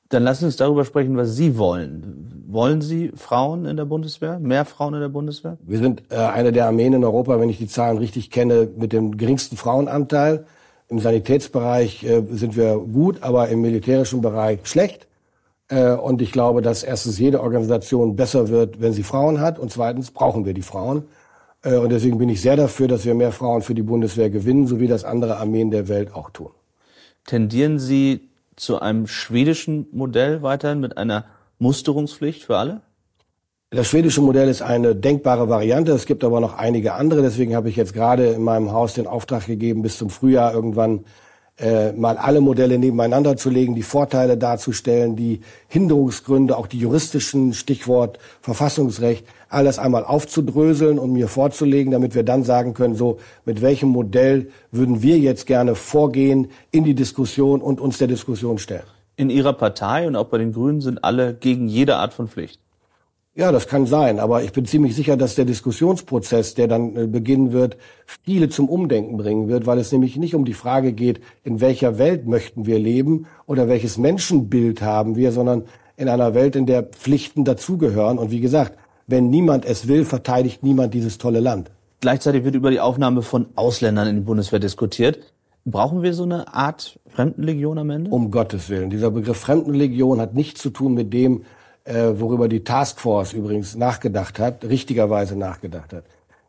Dann lassen Sie uns darüber sprechen, was Sie wollen. Wollen Sie Frauen in der Bundeswehr? Mehr Frauen in der Bundeswehr? Wir sind äh, eine der Armeen in Europa, wenn ich die Zahlen richtig kenne, mit dem geringsten Frauenanteil. Im Sanitätsbereich äh, sind wir gut, aber im militärischen Bereich schlecht. Äh, und ich glaube, dass erstens jede Organisation besser wird, wenn sie Frauen hat. Und zweitens brauchen wir die Frauen. Äh, und deswegen bin ich sehr dafür, dass wir mehr Frauen für die Bundeswehr gewinnen, so wie das andere Armeen der Welt auch tun. Tendieren Sie zu einem schwedischen Modell weiterhin mit einer Musterungspflicht für alle? Das schwedische Modell ist eine denkbare Variante. Es gibt aber noch einige andere. Deswegen habe ich jetzt gerade in meinem Haus den Auftrag gegeben, bis zum Frühjahr irgendwann äh, mal alle Modelle nebeneinander zu legen, die Vorteile darzustellen, die Hinderungsgründe, auch die juristischen, Stichwort Verfassungsrecht, alles einmal aufzudröseln und mir vorzulegen, damit wir dann sagen können, so mit welchem Modell würden wir jetzt gerne vorgehen in die Diskussion und uns der Diskussion stellen. In Ihrer Partei und auch bei den Grünen sind alle gegen jede Art von Pflicht. Ja, das kann sein, aber ich bin ziemlich sicher, dass der Diskussionsprozess, der dann äh, beginnen wird, viele zum Umdenken bringen wird, weil es nämlich nicht um die Frage geht, in welcher Welt möchten wir leben oder welches Menschenbild haben wir, sondern in einer Welt, in der Pflichten dazugehören. Und wie gesagt, wenn niemand es will, verteidigt niemand dieses tolle Land. Gleichzeitig wird über die Aufnahme von Ausländern in die Bundeswehr diskutiert. Brauchen wir so eine Art Fremdenlegion am Ende? Um Gottes Willen. Dieser Begriff Fremdenlegion hat nichts zu tun mit dem, äh, worüber die Taskforce übrigens nachgedacht hat, richtigerweise nachgedacht hat.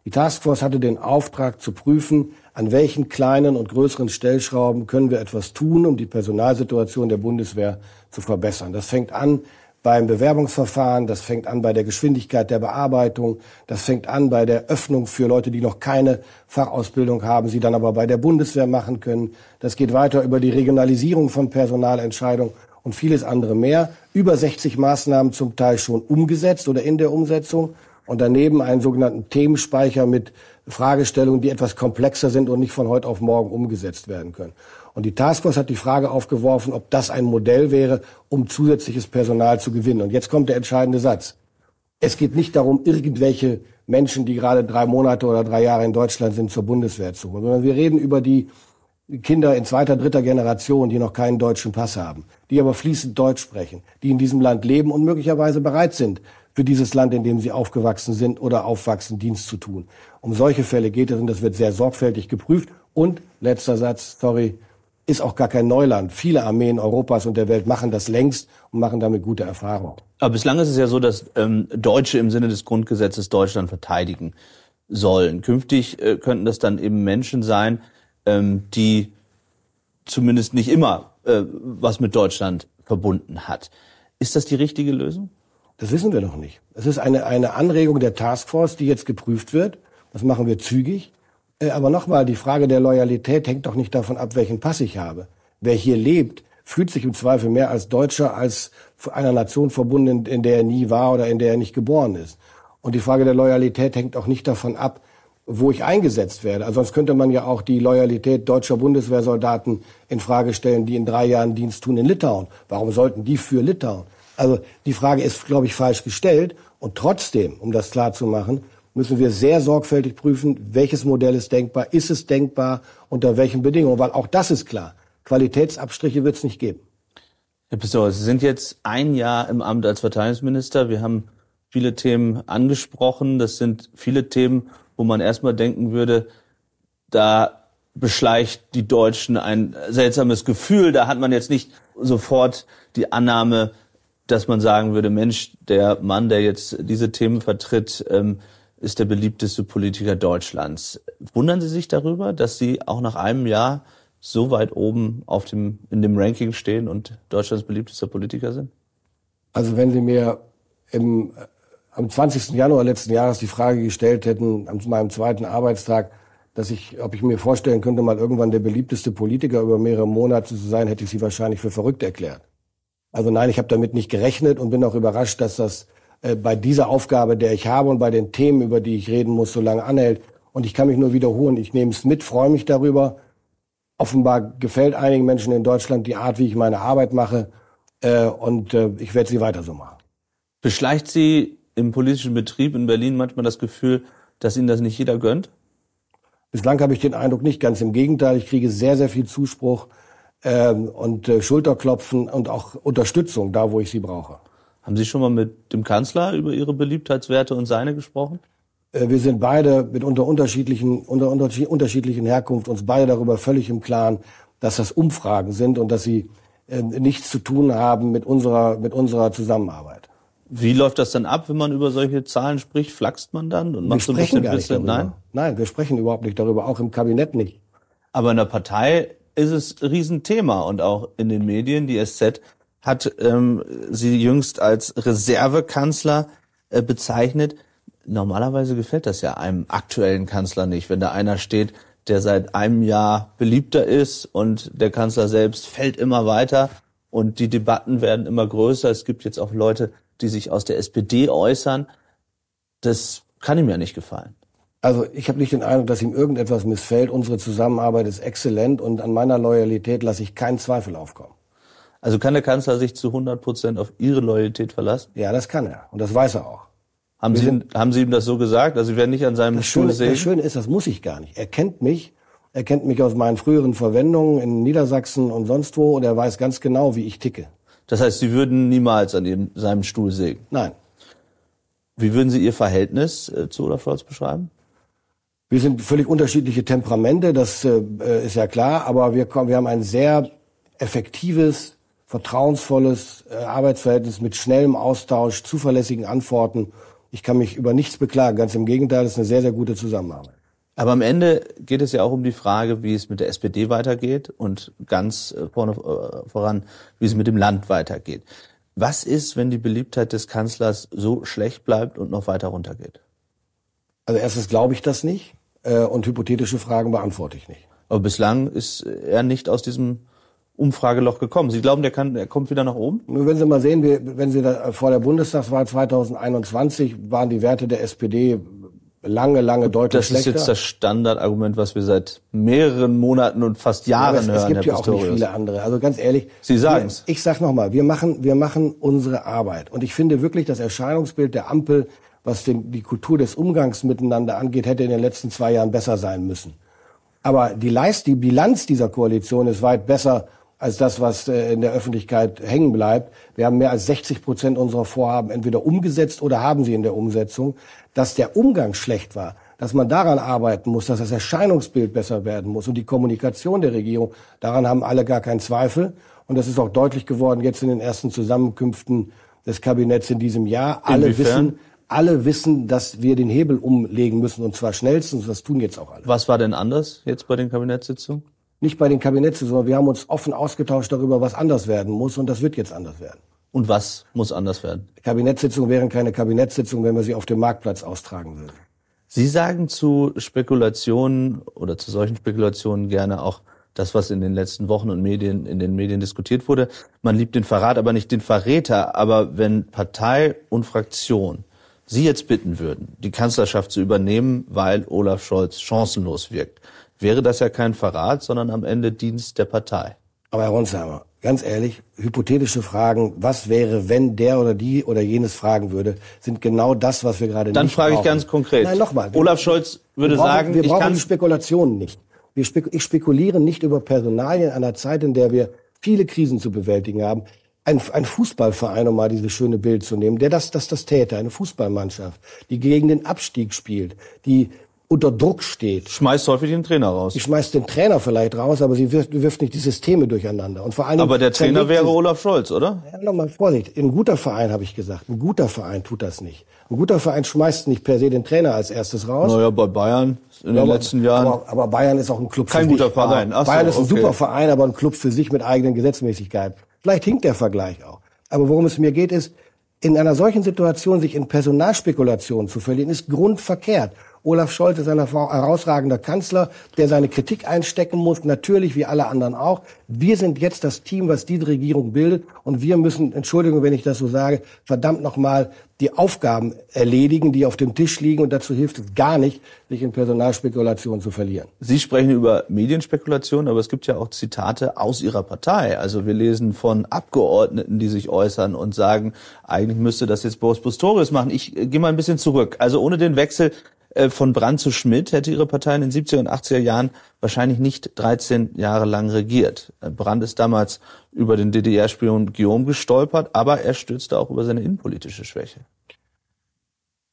Die Taskforce hatte den Auftrag zu prüfen, an welchen kleinen und größeren Stellschrauben können wir etwas tun, um die Personalsituation der Bundeswehr zu verbessern. Das fängt an beim Bewerbungsverfahren, das fängt an bei der Geschwindigkeit der Bearbeitung, das fängt an bei der Öffnung für Leute, die noch keine Fachausbildung haben, sie dann aber bei der Bundeswehr machen können. Das geht weiter über die Regionalisierung von Personalentscheidungen und vieles andere mehr. Über 60 Maßnahmen zum Teil schon umgesetzt oder in der Umsetzung und daneben einen sogenannten Themenspeicher mit Fragestellungen, die etwas komplexer sind und nicht von heute auf morgen umgesetzt werden können. Und die Taskforce hat die Frage aufgeworfen, ob das ein Modell wäre, um zusätzliches Personal zu gewinnen. Und jetzt kommt der entscheidende Satz. Es geht nicht darum, irgendwelche Menschen, die gerade drei Monate oder drei Jahre in Deutschland sind, zur Bundeswehr zu holen, sondern wir reden über die Kinder in zweiter, dritter Generation, die noch keinen deutschen Pass haben, die aber fließend Deutsch sprechen, die in diesem Land leben und möglicherweise bereit sind, für dieses Land, in dem sie aufgewachsen sind oder aufwachsen, Dienst zu tun. Um solche Fälle geht es und das wird sehr sorgfältig geprüft. Und, letzter Satz, sorry, ist auch gar kein Neuland. Viele Armeen Europas und der Welt machen das längst und machen damit gute Erfahrungen. Aber bislang ist es ja so, dass ähm, Deutsche im Sinne des Grundgesetzes Deutschland verteidigen sollen. Künftig äh, könnten das dann eben Menschen sein, ähm, die zumindest nicht immer äh, was mit Deutschland verbunden hat. Ist das die richtige Lösung? Das wissen wir noch nicht. Es ist eine, eine Anregung der Taskforce, die jetzt geprüft wird. Das machen wir zügig. Äh, aber nochmal, die Frage der Loyalität hängt doch nicht davon ab, welchen Pass ich habe. Wer hier lebt, fühlt sich im Zweifel mehr als Deutscher als einer Nation verbunden, in der er nie war oder in der er nicht geboren ist. Und die Frage der Loyalität hängt auch nicht davon ab, wo ich eingesetzt werde. Also sonst könnte man ja auch die Loyalität deutscher Bundeswehrsoldaten in Frage stellen, die in drei Jahren Dienst tun in Litauen. Warum sollten die für Litauen? Also die Frage ist, glaube ich, falsch gestellt. Und trotzdem, um das klar zu machen, müssen wir sehr sorgfältig prüfen, welches Modell ist denkbar, ist es denkbar, unter welchen Bedingungen. Weil auch das ist klar. Qualitätsabstriche wird es nicht geben. Herr Pistorius, Sie sind jetzt ein Jahr im Amt als Verteidigungsminister. Wir haben viele Themen angesprochen. Das sind viele Themen, wo man erstmal denken würde, da beschleicht die Deutschen ein seltsames Gefühl. Da hat man jetzt nicht sofort die Annahme, dass man sagen würde, Mensch, der Mann, der jetzt diese Themen vertritt, ähm, ist der beliebteste Politiker Deutschlands. Wundern Sie sich darüber, dass Sie auch nach einem Jahr so weit oben auf dem, in dem Ranking stehen und Deutschlands beliebtester Politiker sind? Also wenn Sie mir im am 20. Januar letzten Jahres die Frage gestellt hätten, an meinem zweiten Arbeitstag, dass ich, ob ich mir vorstellen könnte, mal irgendwann der beliebteste Politiker über mehrere Monate zu sein, hätte ich sie wahrscheinlich für verrückt erklärt. Also nein, ich habe damit nicht gerechnet und bin auch überrascht, dass das äh, bei dieser Aufgabe, der ich habe und bei den Themen, über die ich reden muss, so lange anhält. Und ich kann mich nur wiederholen, ich nehme es mit, freue mich darüber. Offenbar gefällt einigen Menschen in Deutschland die Art, wie ich meine Arbeit mache. Äh, und äh, ich werde sie weiter so machen. Beschleicht Sie im politischen Betrieb in Berlin manchmal das Gefühl, dass Ihnen das nicht jeder gönnt? Bislang habe ich den Eindruck nicht, ganz im Gegenteil. Ich kriege sehr, sehr viel Zuspruch ähm, und äh, Schulterklopfen und auch Unterstützung da, wo ich sie brauche. Haben Sie schon mal mit dem Kanzler über Ihre Beliebtheitswerte und seine gesprochen? Äh, wir sind beide mit unter unterschiedlichen, unter unterschiedlichen Herkunft uns beide darüber völlig im Klaren, dass das Umfragen sind und dass sie äh, nichts zu tun haben mit unserer, mit unserer Zusammenarbeit. Wie läuft das dann ab, wenn man über solche Zahlen spricht? Flaxt man dann und macht so ein bisschen, gar nicht. Nein? Nein, wir sprechen überhaupt nicht darüber, auch im Kabinett nicht. Aber in der Partei ist es ein Riesenthema und auch in den Medien. Die SZ hat ähm, sie jüngst als Reservekanzler äh, bezeichnet. Normalerweise gefällt das ja einem aktuellen Kanzler nicht, wenn da einer steht, der seit einem Jahr beliebter ist und der Kanzler selbst fällt immer weiter und die Debatten werden immer größer. Es gibt jetzt auch Leute, die sich aus der SPD äußern. Das kann ihm ja nicht gefallen. Also ich habe nicht den Eindruck, dass ihm irgendetwas missfällt. Unsere Zusammenarbeit ist exzellent und an meiner Loyalität lasse ich keinen Zweifel aufkommen. Also kann der Kanzler sich zu 100 Prozent auf Ihre Loyalität verlassen? Ja, das kann er und das weiß er auch. Haben Sie, sind, haben Sie ihm das so gesagt? Also Sie werden nicht an seinem Schöne, sehen? Das Schöne ist, das muss ich gar nicht. Er kennt mich, er kennt mich aus meinen früheren Verwendungen in Niedersachsen und sonst wo und er weiß ganz genau, wie ich ticke. Das heißt, Sie würden niemals an ihm, seinem Stuhl sägen? Nein. Wie würden Sie Ihr Verhältnis äh, zu Olaf Scholz beschreiben? Wir sind völlig unterschiedliche Temperamente, das äh, ist ja klar, aber wir, kommen, wir haben ein sehr effektives, vertrauensvolles äh, Arbeitsverhältnis mit schnellem Austausch, zuverlässigen Antworten. Ich kann mich über nichts beklagen, ganz im Gegenteil, es ist eine sehr, sehr gute Zusammenarbeit. Aber am Ende geht es ja auch um die Frage, wie es mit der SPD weitergeht und ganz äh, vorne äh, voran, wie es mit dem Land weitergeht. Was ist, wenn die Beliebtheit des Kanzlers so schlecht bleibt und noch weiter runtergeht? Also erstens glaube ich das nicht äh, und hypothetische Fragen beantworte ich nicht. Aber bislang ist er nicht aus diesem Umfrageloch gekommen. Sie glauben, der, kann, der kommt wieder nach oben? Nur wenn Sie mal sehen, wenn Sie da, vor der Bundestagswahl 2021 waren die Werte der SPD lange, lange deutlich Das ist schlechter. jetzt das Standardargument, was wir seit mehreren Monaten und fast Jahren ja, es, hören. Es gibt Herr ja auch nicht viele andere. Also ganz ehrlich. Sie sagen es. Ich sag nochmal, wir machen, wir machen unsere Arbeit. Und ich finde wirklich, das Erscheinungsbild der Ampel was den, die Kultur des Umgangs miteinander angeht, hätte in den letzten zwei Jahren besser sein müssen. Aber die Leist, die Bilanz dieser Koalition ist weit besser als das, was äh, in der Öffentlichkeit hängen bleibt. Wir haben mehr als 60 Prozent unserer Vorhaben entweder umgesetzt oder haben sie in der Umsetzung. Dass der Umgang schlecht war, dass man daran arbeiten muss, dass das Erscheinungsbild besser werden muss und die Kommunikation der Regierung, daran haben alle gar keinen Zweifel. Und das ist auch deutlich geworden jetzt in den ersten Zusammenkünften des Kabinetts in diesem Jahr. Alle Inwiefern? wissen, alle wissen, dass wir den Hebel umlegen müssen und zwar schnellstens. Das tun jetzt auch alle. Was war denn anders jetzt bei den Kabinettssitzungen? Nicht bei den Kabinettssitzungen, sondern wir haben uns offen ausgetauscht darüber, was anders werden muss und das wird jetzt anders werden. Und was muss anders werden? Kabinettssitzungen wären keine Kabinettssitzungen, wenn wir sie auf dem Marktplatz austragen würden. Sie sagen zu Spekulationen oder zu solchen Spekulationen gerne auch das, was in den letzten Wochen und Medien, in den Medien diskutiert wurde. Man liebt den Verrat, aber nicht den Verräter. Aber wenn Partei und Fraktion Sie jetzt bitten würden, die Kanzlerschaft zu übernehmen, weil Olaf Scholz chancenlos wirkt, wäre das ja kein Verrat, sondern am Ende Dienst der Partei. Aber Herr Ronsheimer, ganz ehrlich, hypothetische Fragen, was wäre, wenn der oder die oder jenes fragen würde, sind genau das, was wir gerade Dann nicht frage brauchen. ich ganz konkret. Nein, nochmal. Olaf Scholz würde wir brauchen, sagen, wir brauchen die Spekulationen nicht. Wir spek ich spekuliere nicht über Personalien einer Zeit, in der wir viele Krisen zu bewältigen haben ein, ein Fußballverein, um mal dieses schöne Bild zu nehmen, der das, das, das täte, eine Fußballmannschaft, die gegen den Abstieg spielt, die unter Druck steht. Schmeißt häufig den Trainer raus. Sie schmeißt den Trainer vielleicht raus, aber sie wirft, wirft nicht die Systeme durcheinander. Und vor allem aber der Trainer wäre Olaf Scholz, oder? Ja, nochmal Vorsicht. Ein guter Verein, habe ich gesagt. Ein guter Verein tut das nicht. Ein guter Verein schmeißt nicht per se den Trainer als erstes raus. Naja, bei Bayern in den aber, letzten Jahren. Aber, aber, Bayern ist auch ein Club Kein für guter sich. Verein. Ach Bayern so, ist ein okay. super Verein, aber ein Club für sich mit eigenen Gesetzmäßigkeiten. Vielleicht hinkt der Vergleich auch. Aber worum es mir geht, ist, in einer solchen Situation sich in Personalspekulationen zu verlieren, ist grundverkehrt. Olaf Scholz ist ein herausragender Kanzler, der seine Kritik einstecken muss, natürlich wie alle anderen auch. Wir sind jetzt das Team, was diese Regierung bildet und wir müssen, Entschuldigung, wenn ich das so sage, verdammt nochmal die Aufgaben erledigen, die auf dem Tisch liegen und dazu hilft es gar nicht, sich in Personalspekulationen zu verlieren. Sie sprechen über Medienspekulation, aber es gibt ja auch Zitate aus Ihrer Partei. Also wir lesen von Abgeordneten, die sich äußern und sagen, eigentlich müsste das jetzt Boris Pistorius machen. Ich äh, gehe mal ein bisschen zurück. Also ohne den Wechsel von Brand zu Schmidt hätte ihre Partei in den 70er und 80er Jahren wahrscheinlich nicht 13 Jahre lang regiert. Äh, Brand ist damals über den DDR-Spion Guillaume gestolpert, aber er stürzte auch über seine innenpolitische Schwäche.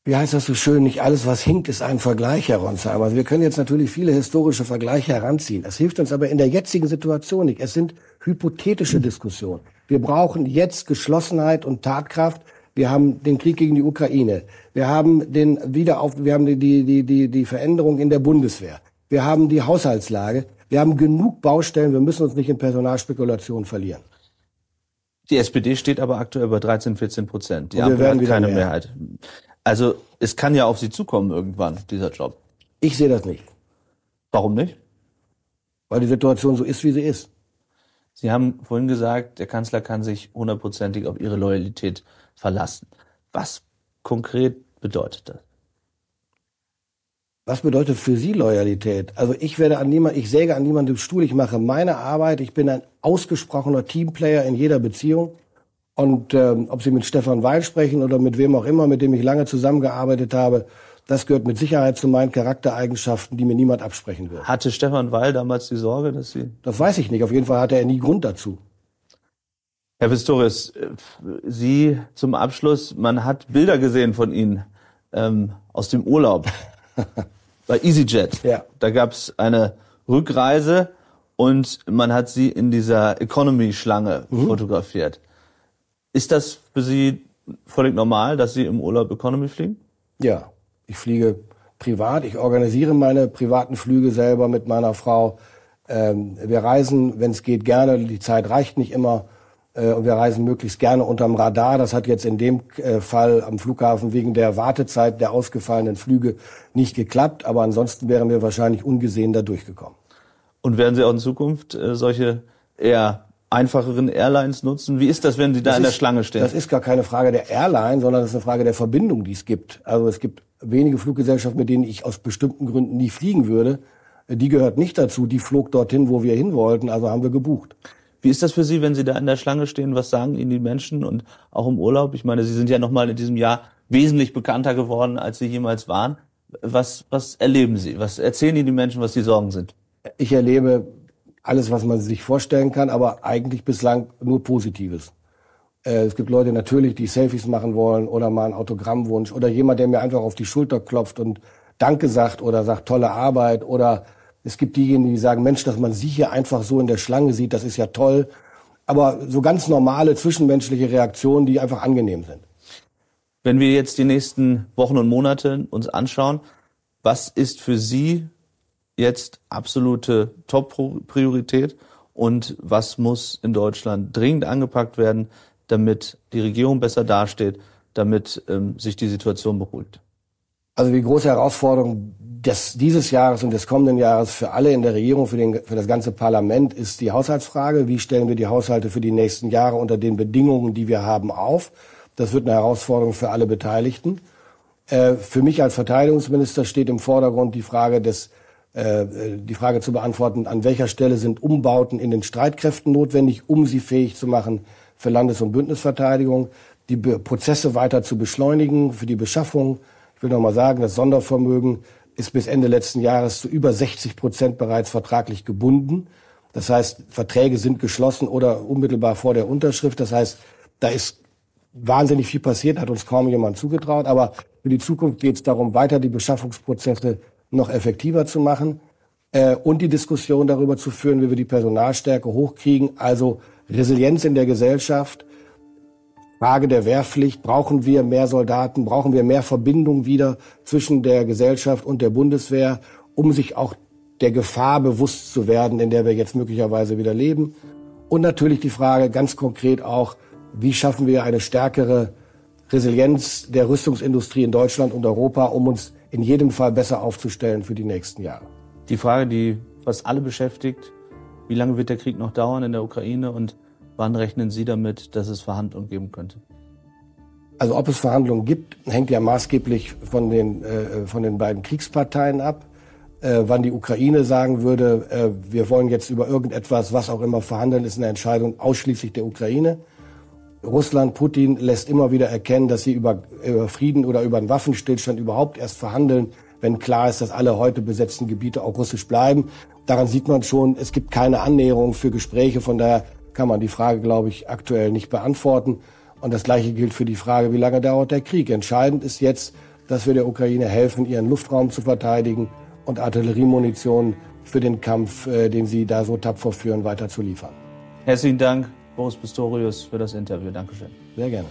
Wie heißt das so schön? Nicht alles, was hinkt, ist ein Vergleich, Herr Ronsheimer. Also wir können jetzt natürlich viele historische Vergleiche heranziehen. Das hilft uns aber in der jetzigen Situation nicht. Es sind hypothetische Diskussionen. Wir brauchen jetzt Geschlossenheit und Tatkraft. Wir haben den Krieg gegen die Ukraine. Wir haben den Wiederauf, wir haben die, die, die, die Veränderung in der Bundeswehr. Wir haben die Haushaltslage. Wir haben genug Baustellen. Wir müssen uns nicht in Personalspekulationen verlieren. Die SPD steht aber aktuell bei 13, 14 Prozent. Die Ampel hat keine mehr. Mehrheit. Also es kann ja auf Sie zukommen irgendwann, dieser Job. Ich sehe das nicht. Warum nicht? Weil die Situation so ist, wie sie ist. Sie haben vorhin gesagt, der Kanzler kann sich hundertprozentig auf Ihre Loyalität verlassen. Was konkret bedeutet das? Was bedeutet für Sie Loyalität? Also ich werde an niemand, ich säge an niemandem Stuhl, ich mache meine Arbeit, ich bin ein ausgesprochener Teamplayer in jeder Beziehung. Und ähm, ob Sie mit Stefan Weil sprechen oder mit wem auch immer, mit dem ich lange zusammengearbeitet habe, das gehört mit Sicherheit zu meinen Charaktereigenschaften, die mir niemand absprechen wird. Hatte Stefan Weil damals die Sorge, dass Sie... Das weiß ich nicht. Auf jeden Fall hatte er nie Grund dazu. Herr Pistorius, Sie zum Abschluss, man hat Bilder gesehen von Ihnen ähm, aus dem Urlaub bei EasyJet. Ja. Da gab es eine Rückreise und man hat Sie in dieser Economy-Schlange mhm. fotografiert. Ist das für Sie völlig normal, dass Sie im Urlaub Economy fliegen? Ja, ich fliege privat. Ich organisiere meine privaten Flüge selber mit meiner Frau. Ähm, wir reisen, wenn es geht, gerne. Die Zeit reicht nicht immer. Äh, und wir reisen möglichst gerne unterm Radar. Das hat jetzt in dem äh, Fall am Flughafen wegen der Wartezeit der ausgefallenen Flüge nicht geklappt. Aber ansonsten wären wir wahrscheinlich ungesehen da durchgekommen. Und werden Sie auch in Zukunft äh, solche eher einfacheren Airlines nutzen? Wie ist das, wenn Sie da das in der Schlange stehen? Das ist gar keine Frage der Airline, sondern das ist eine Frage der Verbindung, die es gibt. Also es gibt wenige Fluggesellschaften, mit denen ich aus bestimmten Gründen nie fliegen würde. Die gehört nicht dazu. Die flog dorthin, wo wir hin wollten, also haben wir gebucht. Wie ist das für Sie, wenn Sie da in der Schlange stehen? Was sagen Ihnen die Menschen und auch im Urlaub? Ich meine, Sie sind ja nochmal in diesem Jahr wesentlich bekannter geworden, als Sie jemals waren. Was, was erleben Sie? Was erzählen Ihnen die Menschen, was die Sorgen sind? Ich erlebe alles, was man sich vorstellen kann, aber eigentlich bislang nur Positives. Äh, es gibt Leute natürlich, die Selfies machen wollen oder mal einen Autogrammwunsch oder jemand, der mir einfach auf die Schulter klopft und Danke sagt oder sagt tolle Arbeit oder es gibt diejenigen, die sagen, Mensch, dass man sie hier einfach so in der Schlange sieht, das ist ja toll. Aber so ganz normale zwischenmenschliche Reaktionen, die einfach angenehm sind. Wenn wir jetzt die nächsten Wochen und Monate uns anschauen, was ist für Sie jetzt absolute Top-Priorität und was muss in Deutschland dringend angepackt werden, damit die Regierung besser dasteht, damit ähm, sich die Situation beruhigt? Also die große Herausforderung des, dieses Jahres und des kommenden Jahres für alle in der Regierung, für, den, für das ganze Parlament ist die Haushaltsfrage. Wie stellen wir die Haushalte für die nächsten Jahre unter den Bedingungen, die wir haben, auf? Das wird eine Herausforderung für alle Beteiligten. Äh, für mich als Verteidigungsminister steht im Vordergrund die Frage des äh, die Frage zu beantworten, an welcher Stelle sind Umbauten in den Streitkräften notwendig, um sie fähig zu machen für Landes- und Bündnisverteidigung, die Prozesse weiter zu beschleunigen für die Beschaffung. Ich will noch mal sagen, das Sondervermögen ist bis Ende letzten Jahres zu über 60 Prozent bereits vertraglich gebunden. Das heißt, Verträge sind geschlossen oder unmittelbar vor der Unterschrift. Das heißt, da ist wahnsinnig viel passiert, hat uns kaum jemand zugetraut. Aber für die Zukunft geht es darum, weiter die Beschaffungsprozesse noch effektiver zu machen äh, und die Diskussion darüber zu führen, wie wir die Personalstärke hochkriegen. Also Resilienz in der Gesellschaft, Frage der Wehrpflicht, brauchen wir mehr Soldaten, brauchen wir mehr Verbindung wieder zwischen der Gesellschaft und der Bundeswehr, um sich auch der Gefahr bewusst zu werden, in der wir jetzt möglicherweise wieder leben. Und natürlich die Frage ganz konkret auch, wie schaffen wir eine stärkere Resilienz der Rüstungsindustrie in Deutschland und Europa, um uns in jedem Fall besser aufzustellen für die nächsten Jahre. Die Frage, die fast alle beschäftigt, wie lange wird der Krieg noch dauern in der Ukraine und Wann rechnen Sie damit, dass es Verhandlungen geben könnte? Also ob es Verhandlungen gibt, hängt ja maßgeblich von den, äh, von den beiden Kriegsparteien ab. Äh, wann die Ukraine sagen würde, äh, wir wollen jetzt über irgendetwas, was auch immer verhandeln, ist eine Entscheidung ausschließlich der Ukraine. Russland, Putin lässt immer wieder erkennen, dass sie über, über Frieden oder über einen Waffenstillstand überhaupt erst verhandeln, wenn klar ist, dass alle heute besetzten Gebiete auch russisch bleiben. Daran sieht man schon, es gibt keine Annäherung für Gespräche. Von daher kann man die Frage, glaube ich, aktuell nicht beantworten. Und das Gleiche gilt für die Frage, wie lange dauert der Krieg. Entscheidend ist jetzt, dass wir der Ukraine helfen, ihren Luftraum zu verteidigen und Artilleriemunition für den Kampf, äh, den sie da so tapfer führen, weiter zu liefern. Herzlichen Dank, Boris Pistorius, für das Interview. Dankeschön. Sehr gerne.